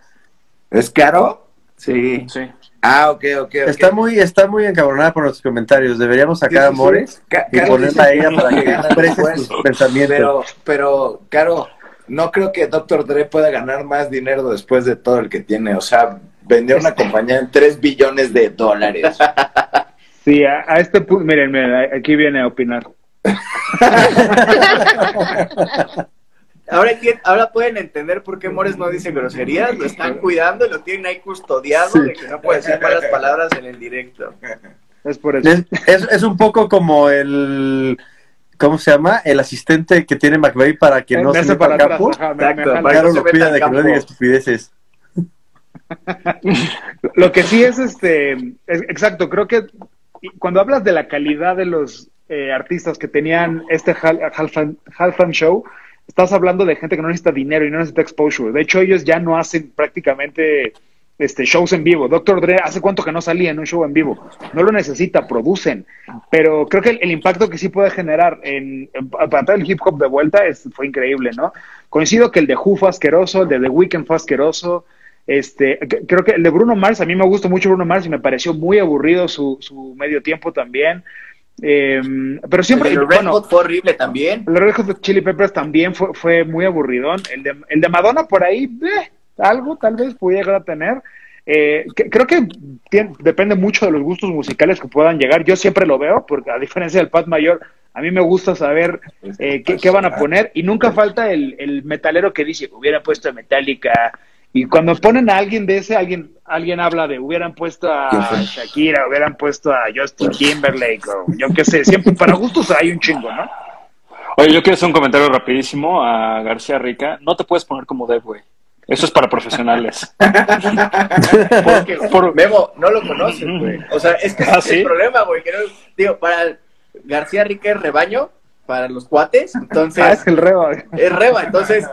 ¿Es caro? Sí. Sí. Ah, ok, ok. Está muy, está muy encabronada por nuestros comentarios. Deberíamos sacar a Mores y ponerla a ella para que exprese sus pensamientos. Pero, pero, Caro, no creo que Dr. Dre pueda ganar más dinero después de todo el que tiene. O sea, vendió una este. compañía en 3 billones de dólares. Sí, a, a este punto, miren, miren, aquí viene a opinar. Ahora, ahora pueden entender por qué Mores no dice groserías, lo están cuidando y lo tienen ahí custodiado de que no puede decir malas palabras en el directo. Es por eso. Es, es, un poco como el ¿cómo se llama? El asistente que tiene McVeigh para que no se meta para campo. Claro, lo pida de que no diga estupideces. lo que sí es este, exacto, creo que cuando hablas de la calidad de los eh, artistas que tenían este Halftime Show, estás hablando de gente que no necesita dinero y no necesita exposure. De hecho, ellos ya no hacen prácticamente este, shows en vivo. Doctor Dre, ¿hace cuánto que no salía en un show en vivo? No lo necesita, producen. Pero creo que el, impacto que sí puede generar en, para el hip hop de vuelta fue increíble, ¿no? Coincido que el de Who fue asqueroso, el de The Weeknd fue asqueroso. Este, creo que el de Bruno Mars, a mí me gustó mucho Bruno Mars y me pareció muy aburrido su, su medio tiempo también. Eh, pero siempre. El Red Hot fue horrible también. El Red Hot de Chili Peppers también fue, fue muy aburridón. El de, el de Madonna por ahí, eh, algo tal vez pudiera llegar a tener. Eh, creo que depende mucho de los gustos musicales que puedan llegar. Yo siempre lo veo, porque a diferencia del Pat Mayor, a mí me gusta saber eh, qué, van a poner. Y nunca falta el, el metalero que dice, hubiera puesto Metallica. Y cuando ponen a alguien de ese, alguien alguien habla de hubieran puesto a Shakira, hubieran puesto a Justin Timberlake, o yo qué sé. Siempre para gustos hay un chingo, ¿no? Oye, yo quiero hacer un comentario rapidísimo a García Rica. No te puedes poner como Dev, güey. Eso es para profesionales. Porque, por... Memo, no lo conoces, güey. O sea, es que ¿Ah, es el problema, güey. digo, para García Rica es rebaño, para los cuates, entonces... Ah, es el reba. Es reba, entonces,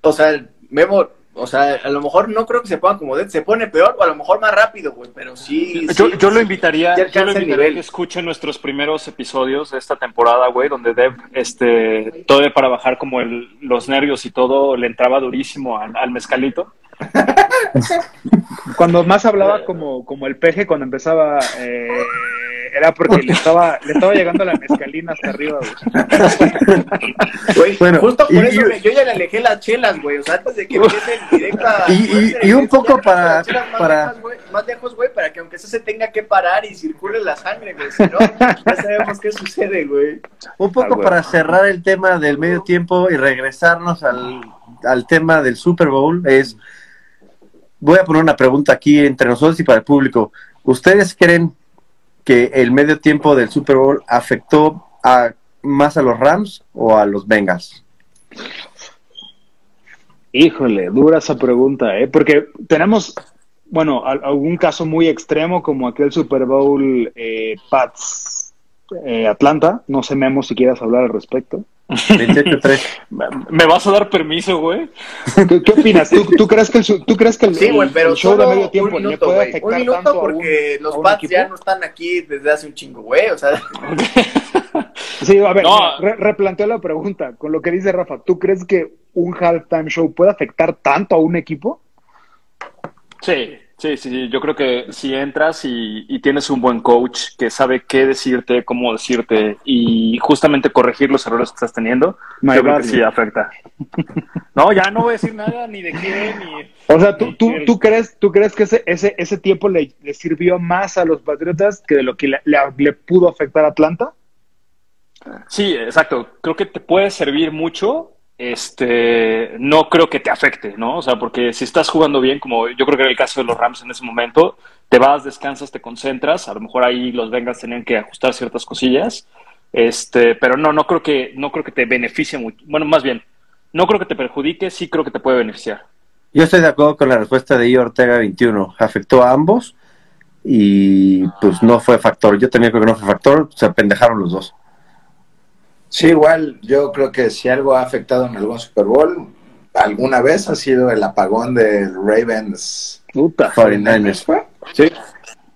o sea, Memo, o sea, a lo mejor no creo que se ponga como Dead, se pone peor o a lo mejor más rápido, güey, pero sí. Yo, yo lo invitaría, yo lo invitaría a que escuche nuestros primeros episodios de esta temporada, güey, donde Dev, este, todo para bajar como el, los nervios y todo, le entraba durísimo al, al mezcalito. cuando más hablaba como, como el peje, cuando empezaba eh, era porque le estaba, le estaba llegando la mezcalina hasta arriba, güey. bueno, justo por eso yo ya le alejé las chelas, güey. O sea, antes de que empiece el directo Y, y, un poco para. Más, para... más lejos, güey, para que aunque eso se tenga que parar y circule la sangre, güey. Si no, ya sabemos qué sucede, güey. Un poco ah, para cerrar el tema del medio tiempo y regresarnos al, al tema del Super Bowl, es. Voy a poner una pregunta aquí entre nosotros y para el público. ¿Ustedes creen que el medio tiempo del Super Bowl afectó a, más a los Rams o a los Bengals? Híjole, dura esa pregunta, ¿eh? Porque tenemos, bueno, algún caso muy extremo como aquel Super Bowl eh, Pats eh, Atlanta. No sé, Memo, si quieras hablar al respecto. ¿Me vas a dar permiso, güey? ¿Qué, opinas? ¿Tú, crees que el, ¿tú crees que el, sí, pero show de medio tiempo le puede afectar un minuto porque los Pats ya no están aquí desde hace un chingo, güey, o sea... sí, a ver, replanteo la pregunta con lo que dice Rafa. ¿Tú crees que un halftime show puede afectar tanto a un equipo? Sí, Sí, sí, yo creo que si entras y, tienes un buen coach que sabe qué decirte, cómo decirte y justamente corregir los errores que estás teniendo, yo creo que sí afecta. no, ya no voy a decir nada ni de qué ni. O sea, ¿tú, tú, tú crees, tú crees que ese, ese, ese tiempo le, sirvió más a los Patriotas que de lo que le, le pudo afectar a Atlanta? Sí, exacto. Creo que te puede servir mucho este, no creo que te afecte, ¿no? O sea, porque si estás jugando bien, como yo creo que era el caso de los Rams en ese momento, te vas, descansas, te concentras, a lo mejor ahí los Bengals tenían que ajustar ciertas cosillas, este, pero no, no creo que, no creo que te beneficie mucho, bueno, más bien, no creo que te perjudique, sí creo que te puede beneficiar. Yo estoy de acuerdo con la respuesta de I. Ortega 21, afectó a ambos y pues no fue factor, yo también creo que no fue factor, se apendejaron los dos. Sí, igual yo creo que si algo ha afectado en algún Super Bowl alguna vez ha sido el apagón de Ravens Puta, 49ers. Sí.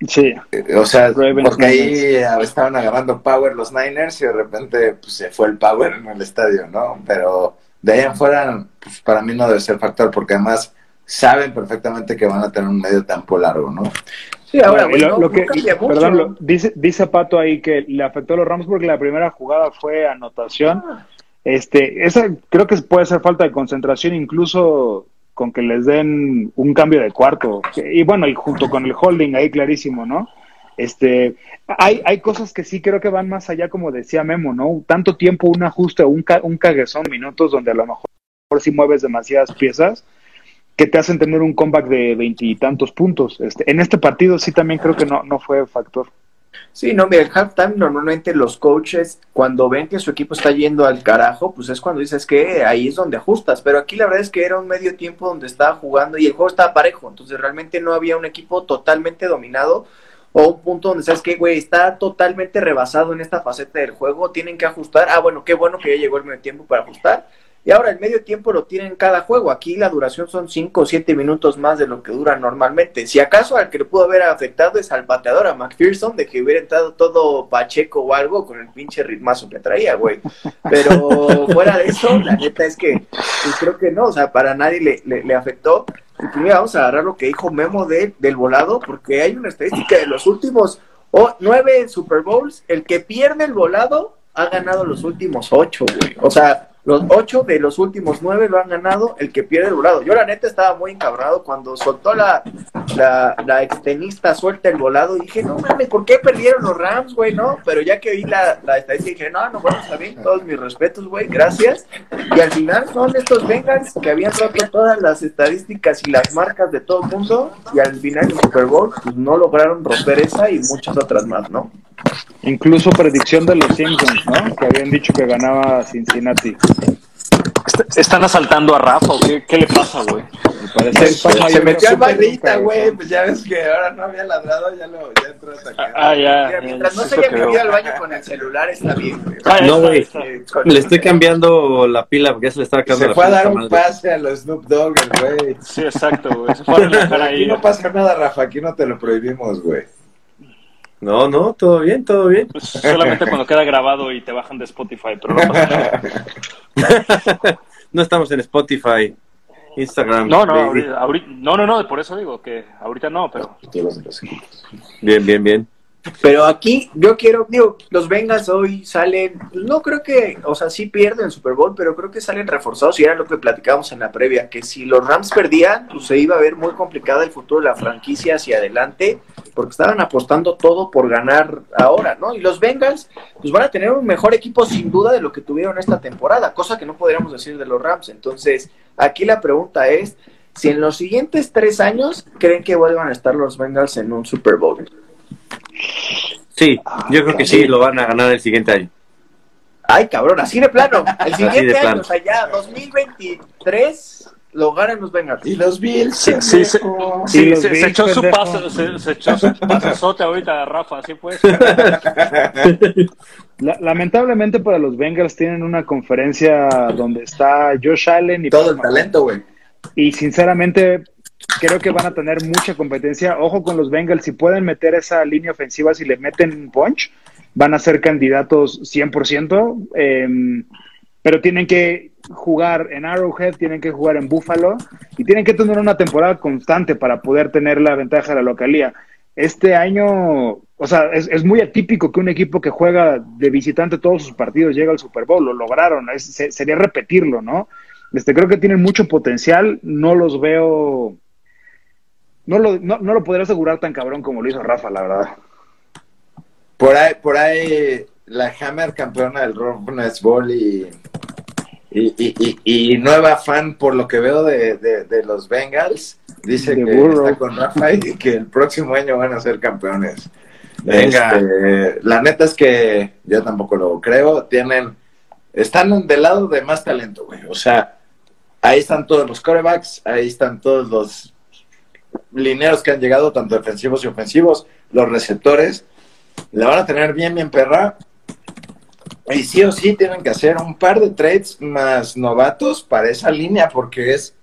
Sí. Eh, o sea, porque ahí estaban agarrando power los Niners y de repente pues, se fue el power en el estadio, ¿no? Pero de ahí en fuera, pues para mí no debe ser factor porque además saben perfectamente que van a tener un medio tiempo largo, ¿no? Sí, ahora, lo, que, perdón, dice, dice Pato ahí que le afectó a los Rams porque la primera jugada fue anotación. Este, esa creo que puede ser falta de concentración, incluso con que les den un cambio de cuarto. Y bueno, y junto con el holding ahí clarísimo, ¿no? Este, hay, hay cosas que sí creo que van más allá, como decía Memo, ¿no? Tanto tiempo, un ajuste, un, un caguezón, minutos donde a lo mejor si mueves demasiadas piezas, que te hacen tener un comeback de veintitantos puntos. Este, en este partido sí también creo que no, no fue factor. Sí, no, mira, el halftime normalmente los coaches, cuando ven que su equipo está yendo al carajo, pues es cuando dices que ahí es donde ajustas. Pero aquí la verdad es que era un medio tiempo donde estaba jugando y el juego estaba parejo. Entonces realmente no había un equipo totalmente dominado o un punto donde sabes que, güey, está totalmente rebasado en esta faceta del juego, tienen que ajustar. Ah, bueno, qué bueno que ya llegó el medio tiempo para ajustar y ahora el medio tiempo lo tienen cada juego. Aquí la duración son 5 o 7 minutos más de lo que dura normalmente. Si acaso al que le pudo haber afectado es al bateador, a McPherson, de que hubiera entrado todo Pacheco o algo con el pinche ritmazo que traía, güey. Pero fuera de eso, la neta es que pues, creo que no, o sea, para nadie le, le, afectó. Y primero vamos a agarrar lo que dijo Memo de, del volado, porque hay una estadística de los últimos oh, nueve Super Bowls. El que pierde el volado ha ganado los últimos ocho, güey. O sea, los ocho de los últimos nueve lo han ganado el que pierde el volado. Yo la neta estaba muy encabronado cuando soltó la, la, la extenista suelta el volado y dije, no mames, ¿por qué perdieron los Rams, güey? No, pero ya que vi la, la estadística dije, no, no, bueno, está bien, todos mis respetos, güey, gracias. Y al final son estos Bengals que habían roto todas las estadísticas y las marcas de todo el mundo y al final en Super Bowl pues, no lograron romper esa y muchas otras más, ¿no? Incluso predicción de los Simpsons, ¿no? Que habían dicho que ganaba Cincinnati. ¿Están asaltando a Rafa o qué, qué le pasa, güey? Se, metió al barrita, güey. Pues ya ves que ahora no había ladrado, ya, lo, ya entró a atacar. Ah, ya. mientras no se haya metido al baño con el celular, está bien, güey. Ah, no, güey. Le estoy cambiando la pila porque ya se le estaba cambiando Se fue a dar un pase a los Snoop Dogg, güey. Sí, exacto, güey. Se fue a ahí. Aquí no pasa nada, Rafa. Aquí no te lo prohibimos, güey. No, no, todo bien, todo bien. Pues solamente cuando queda grabado y te bajan de Spotify, pero no pasa nada. no estamos en Spotify, Instagram. No, no, ahorita, no, no, no, por eso digo que ahorita no, pero. Bien, bien, bien. Pero aquí yo quiero, digo, los Bengals hoy salen, no creo que, o sea, sí pierden el Super Bowl, pero creo que salen reforzados y era lo que platicábamos en la previa, que si los Rams perdían, pues se iba a ver muy complicada el futuro de la franquicia hacia adelante, porque estaban apostando todo por ganar ahora, ¿no? Y los Bengals, pues van a tener un mejor equipo sin duda de lo que tuvieron esta temporada, cosa que no podríamos decir de los Rams. Entonces, aquí la pregunta es, si en los siguientes tres años creen que vuelvan a estar los Bengals en un Super Bowl. Sí, yo creo que sí, lo van a ganar el siguiente año. Ay, cabrón, así de plano. El siguiente año, o sea, ya 2023 lo ganan los Bengals. Y los Bills. Sí, sí, se, sí, se, echó su paso, se, se, echó su pasote ahorita, Rafa, así pues. lamentablemente para los Bengals tienen una conferencia donde está Josh Allen y todo el talento, güey. Y sinceramente creo que van a tener mucha competencia. Ojo con los Bengals, si pueden meter esa línea ofensiva, si le meten punch, van a ser candidatos 100%, eh, pero tienen que jugar en Arrowhead, tienen que jugar en Buffalo y tienen que tener una temporada constante para poder tener la ventaja de la localía. Este año, o sea, es, muy atípico que un equipo que juega de visitante todos sus partidos llegue al Super Bowl, lo lograron, sería repetirlo, ¿no? Este, creo que tienen mucho potencial, no los veo no lo, no, no lo podría asegurar tan cabrón como lo hizo Rafa, la verdad. Por ahí, por ahí la Hammer campeona del Roughness Bowl y, y, y, nueva fan por lo que veo de, de, los Bengals, dice que está con Rafa y que el próximo año van a ser campeones. Venga. Este, la neta es que yo tampoco lo creo. Tienen, están del lado de más talento, güey. O sea, ahí están todos los corebacks, ahí están todos los lineros que han llegado, tanto defensivos y ofensivos, los receptores, la van a tener bien, bien perra. Y sí o sí tienen que hacer un par de trades más novatos para esa línea, porque es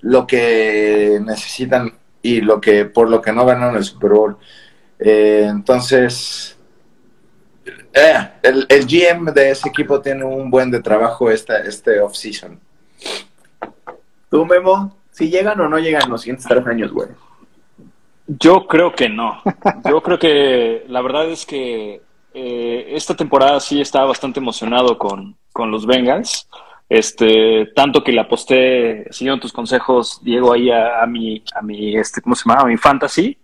lo que necesitan y lo que por lo que no ganaron el Super Bowl. Eh, entonces, eh, el, el, GM de ese equipo tiene un buen de trabajo esta, este off-season. ¿Tú, Memo? Si llegan o no llegan los siguientes tres años, güey. Yo creo que no. Yo creo que la verdad es que eh, esta temporada sí estaba bastante emocionado con, con, los Bengals. Este, tanto que le aposté, siguiendo tus consejos, Diego, ahí a, a, mi, a mi, este, ¿cómo se llama? A mi fantasy.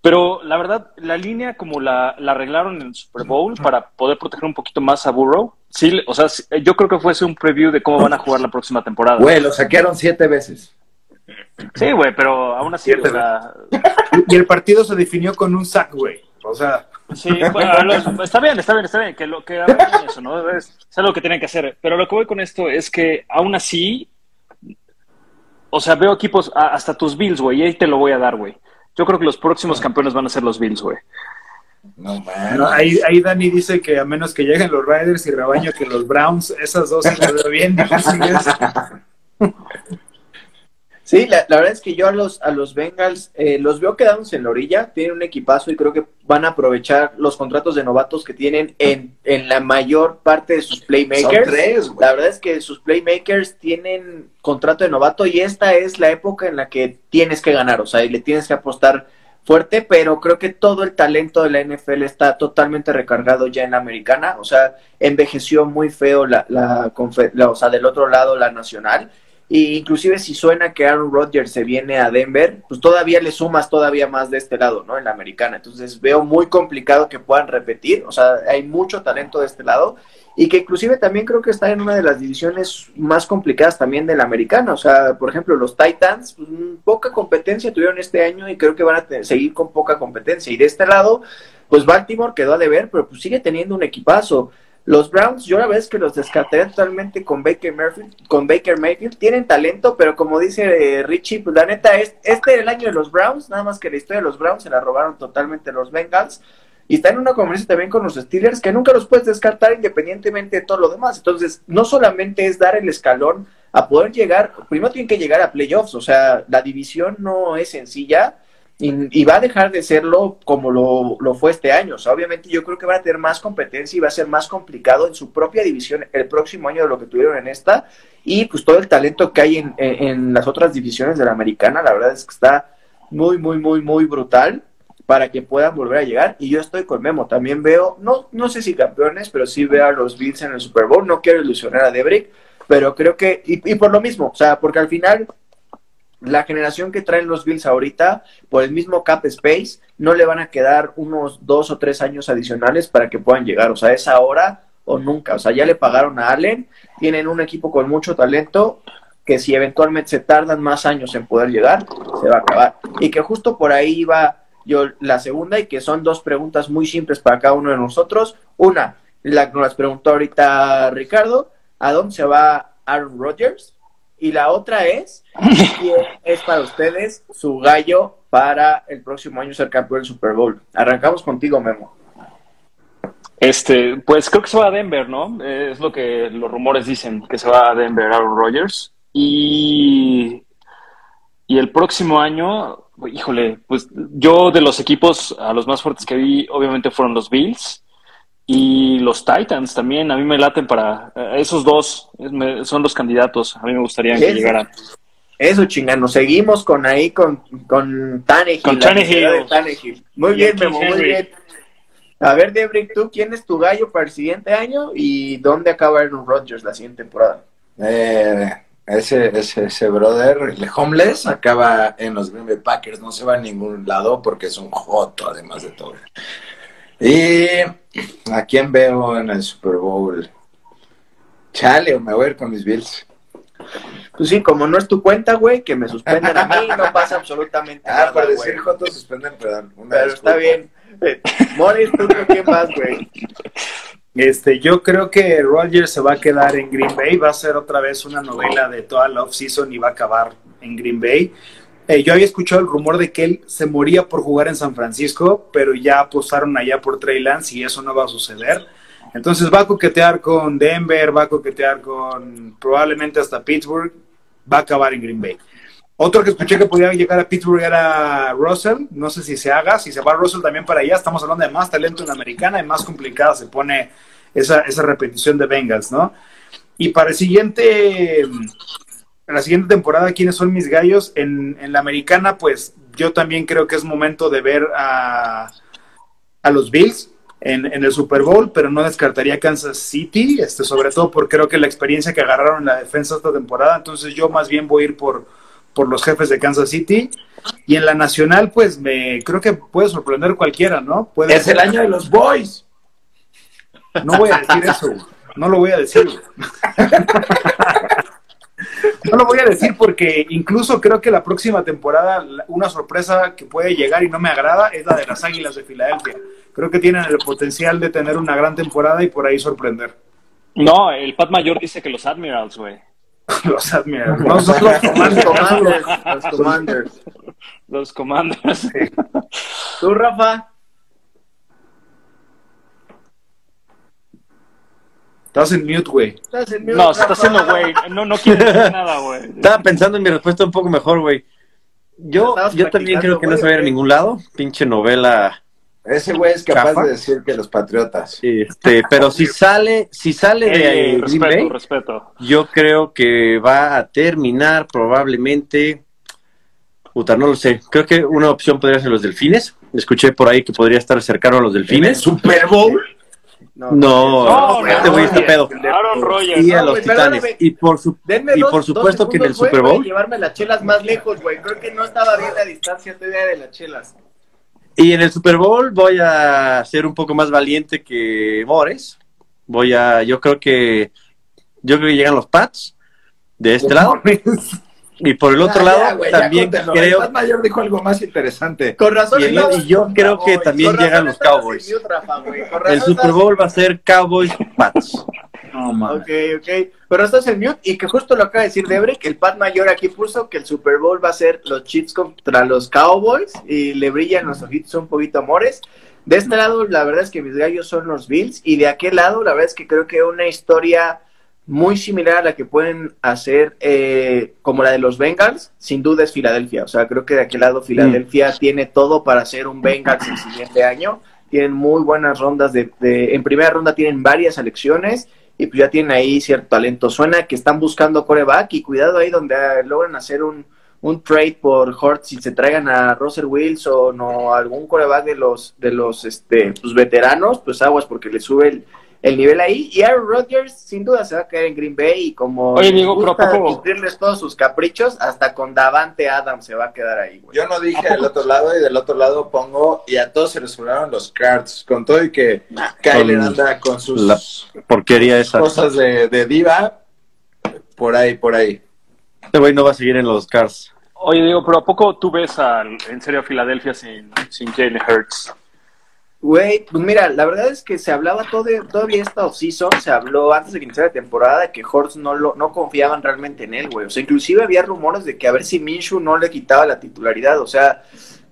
Pero la verdad, la línea como la, la, arreglaron en el Super Bowl para poder proteger un poquito más a Burrow, sí, o sea, yo creo que fuese un preview de cómo van a jugar la próxima temporada. Güey, lo saquearon siete veces. Sí, güey, pero aún así. Y el partido se definió con un sack, güey. O sea. Sí, bueno, está bien, está bien, está bien, que lo que eso, ¿no? Es, es, algo que tienen que hacer. Pero lo que voy con esto es que aún así, o sea, veo equipos, hasta tus Bills, güey, y ahí te lo voy a dar, güey. Yo creo que los próximos campeones van a ser los Bills, güey. No, man. ahí, ahí Dani dice que a menos que lleguen los Riders y Rebaño que los Browns, esas dos se veo bien difíciles. Sí, la, verdad es que yo a los, a los Bengals eh, los veo quedándose en la orilla, tienen un equipazo y creo que van a aprovechar los contratos de novatos que tienen en, en la mayor parte de sus playmakers. la verdad es que sus playmakers tienen contrato de novato y esta es la época en la que tienes que ganar, o sea, y le tienes que apostar fuerte, pero creo que todo el talento de la NFL está totalmente recargado ya en la americana, o sea, envejeció muy feo la, la, la o sea, del otro lado la nacional y inclusive si suena que Aaron Rodgers se viene a Denver, pues todavía le sumas todavía más de este lado, ¿no? En la americana. Entonces veo muy complicado que puedan repetir. O sea, hay mucho talento de este lado. Y que inclusive también creo que está en una de las divisiones más complicadas también de la americana. O sea, por ejemplo, los Titans, pues, poca competencia tuvieron este año y creo que van a seguir con poca competencia. Y de este lado, pues Baltimore quedó a deber, pero pues sigue teniendo un equipazo. Los Browns, yo la verdad es que los descarté totalmente con Baker Mayfield, con Baker Mayfield. Tienen talento, pero como dice eh, Richie, pues la neta, es, este era el año de los Browns, nada más que la historia de los Browns se la robaron totalmente los Bengals. Y está en una conversación también con los Steelers, que nunca los puedes descartar independientemente de todo lo demás. Entonces, no solamente es dar el escalón a poder llegar, primero tienen que llegar a playoffs, o sea, la división no es sencilla y, va a dejar de serlo como lo, fue este año. O sea, obviamente yo creo que van a tener más competencia y va a ser más complicado en su propia división el próximo año de lo que tuvieron en esta. Y pues todo el talento que hay en, en, las otras divisiones de la americana, la verdad es que está muy, muy, muy, muy brutal para que puedan volver a llegar. Y yo estoy con Memo. También veo, no, no sé si campeones, pero sí veo a los Bills en el Super Bowl. No quiero ilusionar a Debrick, pero creo que, y, y por lo mismo, o sea, porque al final la generación que traen los Bills ahorita, por el mismo cap space, no le van a quedar unos dos o tres años adicionales para que puedan llegar. O sea, es ahora o nunca. O sea, ya le pagaron a Allen, tienen un equipo con mucho talento que si eventualmente se tardan más años en poder llegar, se va a acabar. Y que justo por ahí va yo la segunda y que son dos preguntas muy simples para cada uno de nosotros. Una, la que nos preguntó ahorita Ricardo, ¿a dónde se va Aaron Rodgers? Y la otra es, ¿quién es para ustedes su gallo para el próximo año ser campeón del Super Bowl? Arrancamos contigo, Memo. Este, pues creo que se va a Denver, ¿no? Es lo que los rumores dicen, que se va a Denver Aaron Rodgers. Y, y el próximo año, híjole, pues yo de los equipos a los más fuertes que vi, obviamente fueron los Bills. Y los Titans también, a mí me laten para eh, esos dos, son los candidatos. A mí me gustaría que llegaran. Eso, chingano. Seguimos con ahí, con, con Tannehill. Con Tannehill. Muy bien, Memo, muy bien. A ver, Debrick, ¿tú quién es tu gallo para el siguiente año y dónde acaba Aaron Rodgers la siguiente temporada? Eh, ese, ese, ese brother, el homeless, acaba en los Green Bay Packers. No se va a ningún lado porque es un joto, además de todo. Y a quién veo en el Super Bowl. Chale, me voy a ir con mis Bills. Pues sí, como no es tu cuenta, güey, que me suspenden a mí, no pasa absolutamente ah, nada. Ah, para decir Joto suspenden, perdón. Pero está bien. Morris, ¿tú quién vas, güey? Este, yo creo que Rogers se va a quedar en Green Bay, va a ser otra vez una novela de toda la off-season y va a acabar en Green Bay. Eh, yo había escuchado el rumor de que él se moría por jugar en San Francisco, pero ya apostaron allá por Trey Lance y eso no va a suceder. Entonces va a coquetear con Denver, va a coquetear con probablemente hasta Pittsburgh, va a acabar en Green Bay. Otro que escuché que podía llegar a Pittsburgh era Russell, no sé si se haga, si se va Russell también para allá, estamos hablando de más talento en americana y más complicada se pone esa, esa repetición de Bengals, ¿no? Y para el siguiente en la siguiente temporada quiénes son mis gallos. En, la americana, pues yo también creo que es momento de ver a, a los Bills en, el Super Bowl, pero no descartaría Kansas City, este, sobre todo porque creo que la experiencia que agarraron en la defensa esta temporada, entonces yo más bien voy a ir por, por los jefes de Kansas City. Y en la nacional, pues me creo que puede sorprender cualquiera, ¿no? Puede es el año de los boys. No voy a decir eso, no lo voy a decir. no lo voy a decir porque incluso creo que la próxima temporada una sorpresa que puede llegar y no me agrada es la de las Águilas de Filadelfia. Creo que tienen el potencial de tener una gran temporada y por ahí sorprender. No, el Pat Mayor dice que los Admirals, güey. los Admirals. No, son los Commanders. Los Commanders. Los Commanders. ¿Tú, Rafa? Estás en mute, güey. No, se está haciendo, güey. No, no quiere decir nada, güey. Estaba pensando en mi respuesta un poco mejor, güey. Yo, yo también creo que no se va a ir a ningún lado. Pinche novela. Ese güey es capaz de decir que los patriotas. Este, pero si sale, si sale de eh, respeto, respeto. yo creo que va a terminar probablemente. Puta, no lo sé. Creo que una opción podría ser los delfines. Escuché por ahí que podría estar cercano a los delfines. Super Bowl? No, no, este güey está pedo. Y a los Titanes. Y por, su, y por supuesto que en el Super Bowl. llevarme las chelas más lejos, güey. Creo que no estaba bien la distancia todavía de las chelas. Y en el Super Bowl voy a ser un poco más valiente que Mores. Voy a, yo creo que, yo creo que llegan los Pats de este lado. Y por el otro lado, también creo. El mayor dijo algo más interesante. Con razón. Y, yo creo que también llegan los Cowboys. el Super Bowl va a ser Cowboys Pats. No, ok, ok. Pero estás en mute y que justo lo acaba de decir Debre, que el Pat Mayor aquí puso que el Super Bowl va a ser los Chiefs contra los Cowboys y le brillan los ojitos un poquito amores. De este lado, la verdad es que mis gallos son los Bills y de aquel lado, la verdad es que creo que una historia muy similar a la que pueden hacer eh, como la de los Bengals, sin duda es Filadelfia. O sea, creo que de aquel lado Filadelfia mm. tiene todo para ser un Bengals el siguiente año. Tienen muy buenas rondas de, en primera ronda tienen varias selecciones y pues ya tienen ahí cierto talento. Suena que están buscando coreback y cuidado ahí donde logran hacer un, un trade por Hortz y se traigan a Russell Wilson o algún coreback de los de los este pues veteranos, pues aguas porque le sube el, el nivel ahí. Y Aaron Rodgers sin duda se va a caer en Green Bay y como Oye, digo, gusta cumplirles todos sus caprichos, hasta con Davante Adams se va a quedar ahí, Yo no dije del otro lado y del otro lado pongo y a todos se les subieron los cards, con todo y que Kyler anda con sus la porquería esa. cosas de, de diva, por ahí, por ahí. Este güey no va a seguir en los cards. Oye, digo, pero ¿a poco tú ves al, en serio a Filadelfia sin, sin Jalen Hurts? Güey, pues mira, la verdad es que se hablaba todo, todavía esta off-season, se habló antes de que iniciara la temporada que Hortz no, lo, no confiaban realmente en él, güey. O sea, inclusive había rumores de que a ver si Minshew no le quitaba la titularidad. O sea,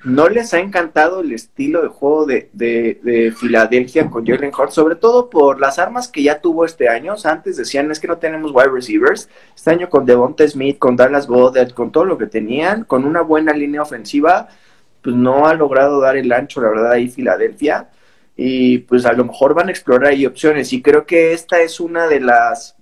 no les ha encantado el estilo de juego de, de, de Filadelfia con Jalen Hurts, sobre todo por las armas que ya tuvo este año. O sea, antes decían, es que no tenemos wide receivers. Este año con Devonta Smith, con Dallas Goddard, con todo lo que tenían, con una buena línea ofensiva pues no ha logrado dar el ancho, la verdad, ahí Filadelfia. Y pues a lo mejor van a explorar ahí opciones. Y creo que esta es una de las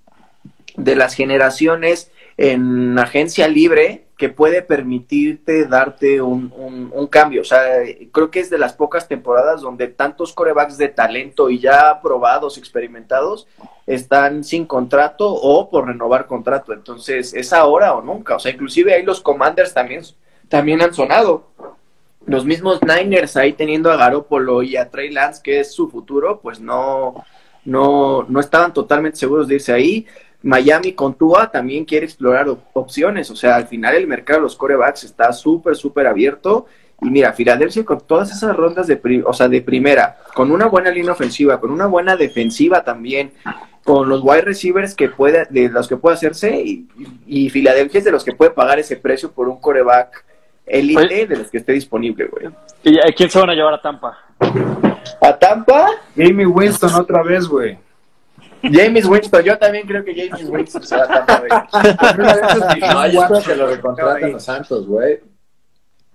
de las generaciones en agencia libre que puede permitirte darte un, un, cambio. O sea, creo que es de las pocas temporadas donde tantos corebacks de talento y ya probados, experimentados, están sin contrato o por renovar contrato. Entonces, es ahora o nunca. O sea, inclusive ahí los Commanders también, también han sonado los mismos Niners ahí teniendo a Garópolo y a Trey Lance, que es su futuro, pues no, no, no estaban totalmente seguros de irse ahí. Miami con Tua también quiere explorar opciones, o sea, al final el mercado de los corebacks está súper, súper abierto. Y mira, Filadelfia con todas esas rondas de, o sea, de primera, con una buena línea ofensiva, con una buena defensiva también, con los wide receivers que puede, de los que puede hacerse, y, y Filadelfia es de los que puede pagar ese precio por un coreback elite de los que esté disponible, güey. ¿Y a quién se van a llevar a Tampa? ¿A Tampa? Jamie Winston otra vez, güey. James Winston, yo también creo que James Winston se va a Tampa, güey. no, yo espero que lo recontraten los Santos, güey.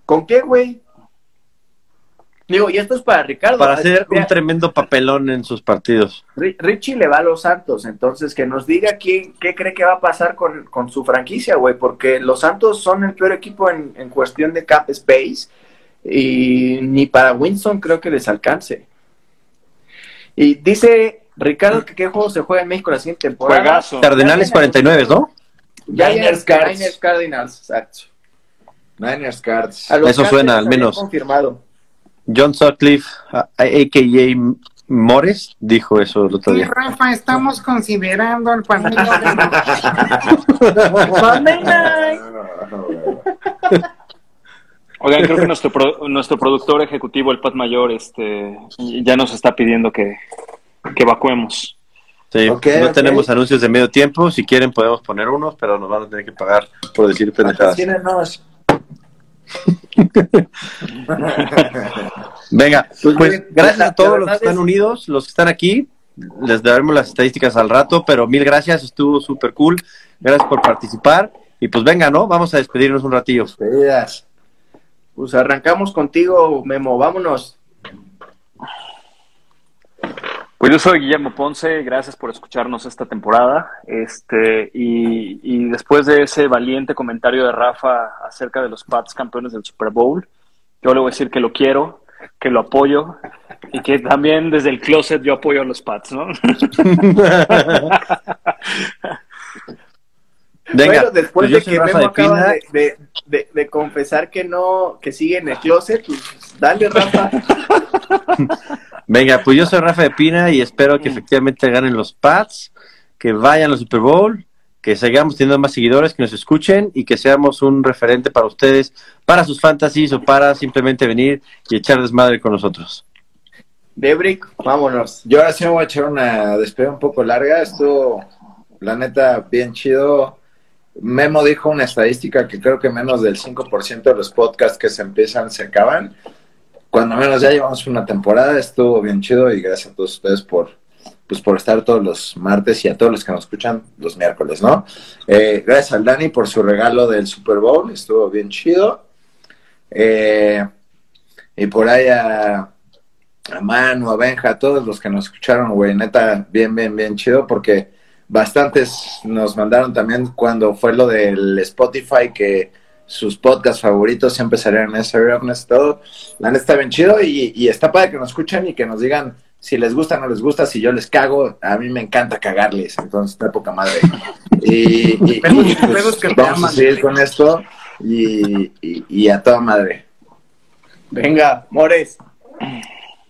¿Con qué, güey? Digo, y esto es para Ricardo. Para hacer un tremendo papelón en sus partidos. Richie le va a los Santos, entonces que nos diga quién, qué cree que va a pasar con, su franquicia, güey, porque los Santos son el peor equipo en, cuestión de cap space y ni para Winston creo que les alcance. Y dice Ricardo que qué juego se juega en México la siguiente temporada. Cardenales 49, ¿no? Niners Cards. Niners Cardinals, exacto. Niners Cards. Eso suena, al menos. Confirmado. John Sutcliffe, a.k.a. Mores dijo eso el otro Sí, día. Rafa, estamos considerando el partido Oigan, creo que nuestro, pro- nuestro productor ejecutivo, el Pat Mayor, este, ya nos está pidiendo que, que evacuemos. Sí, Ok, no tenemos anuncios de medio tiempo. Si quieren, podemos poner unos, pero nos van a tener que pagar por decir pendejadas. Venga, Pues, pues bien, gracias a todos los que están es- unidos, los que están aquí. Les daremos las estadísticas al rato, pero mil gracias, estuvo súper cool. Gracias por participar. Y pues venga, ¿no? Vamos a despedirnos un ratillo. Pues arrancamos contigo, Memo, vámonos. Pues yo soy Guillermo Ponce, gracias por escucharnos esta temporada. Este, y, y después de ese valiente comentario de Rafa acerca de los Pats campeones del Super Bowl, yo le voy a decir que lo quiero, que lo apoyo y que también desde el closet yo apoyo a los Pats, ¿no? Venga, bueno, después pues de que Rafa Memo de acaba Pina. de, de- de- de confesar que no, que sigue en el closet, pues dale, Rafa. Venga, pues yo soy Rafa de Pina y espero que efectivamente ganen los Pats, que vayan al Super Bowl, que sigamos teniendo más seguidores, que nos escuchen y que seamos un referente para ustedes, para sus fantasies o para simplemente venir y echar desmadre con nosotros. Debrick, vámonos. Yo ahora sí me voy a echar una despedida un poco larga. Estuvo, la neta, bien chido. Memo dijo una estadística que creo que menos del 5% de los podcasts que se empiezan se acaban. Cuando menos ya llevamos una temporada, estuvo bien chido y gracias a todos ustedes por, pues, por estar todos los martes y a todos los que nos escuchan los miércoles, ¿no? Eh, gracias al Dani por su regalo del Super Bowl, estuvo bien chido. Eh, y por ahí a, a Manu, a Benja, a todos los que nos escucharon, güey, neta, bien, bien, bien chido, porque bastantes nos mandaron también cuando fue lo del Spotify que sus podcasts favoritos siempre salieron en ese Awareness, todo. La neta está bien chido y, y está padre que nos escuchen y que nos digan si les gusta o no les gusta, si yo les cago, a mí me encanta cagarles, entonces está poca madre. Y, y- y, pues, que vamos a seguir con esto y, y- y a toda madre. Venga, Mores.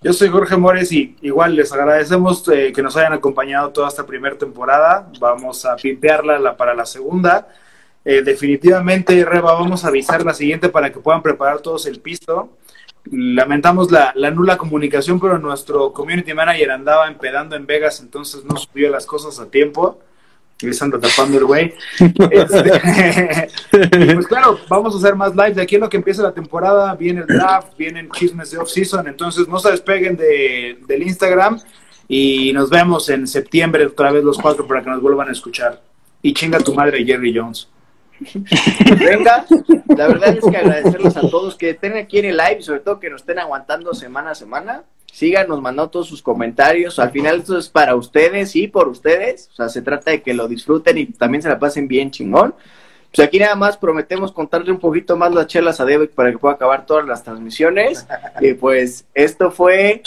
Yo soy Jorge Mores y igual les agradecemos eh, que nos hayan acompañado toda esta primera temporada. Vamos a pimpearla la- para la segunda. Eh, definitivamente, Reba, vamos a avisar la siguiente para que puedan preparar todos el pisto. Lamentamos la, la nula comunicación, pero nuestro community manager andaba empedando en Vegas, entonces no subió las cosas a tiempo. Y se anda tapando el güey. Este, pues claro, vamos a hacer más live. De aquí a lo que empieza la temporada, viene el draft, vienen chismes de off-season. Entonces no se despeguen de, del Instagram y nos vemos en septiembre otra vez los cuatro para que nos vuelvan a escuchar. Y chinga tu madre, Jerry Jones. Venga, la verdad es que agradecerles a todos que estén aquí en el live sobre todo que nos estén aguantando semana a semana. Síganos mandando todos sus comentarios. Al final esto es para ustedes y por ustedes. O sea, se trata de que lo disfruten y también se la pasen bien chingón. Pues aquí nada más prometemos contarle un poquito más las chelas a David para que pueda acabar todas las transmisiones. Y pues esto fue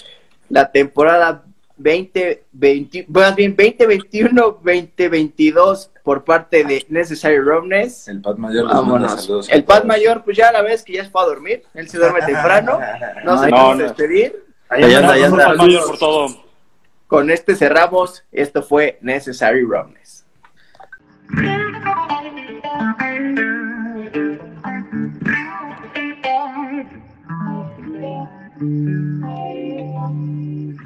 la temporada 2020, más bien 2021-2022 por parte de Necessary Roughness. El Pat Mayor manda Vámonos. a El Pat. Mayor, pues ya la vez que ya se fue a dormir. Él se duerme temprano. No se No, puede no. despedir. Allá anda, allá anda. Al mayor por todo. Con este cerramos. Esto fue Necessary Roughness. Thank you.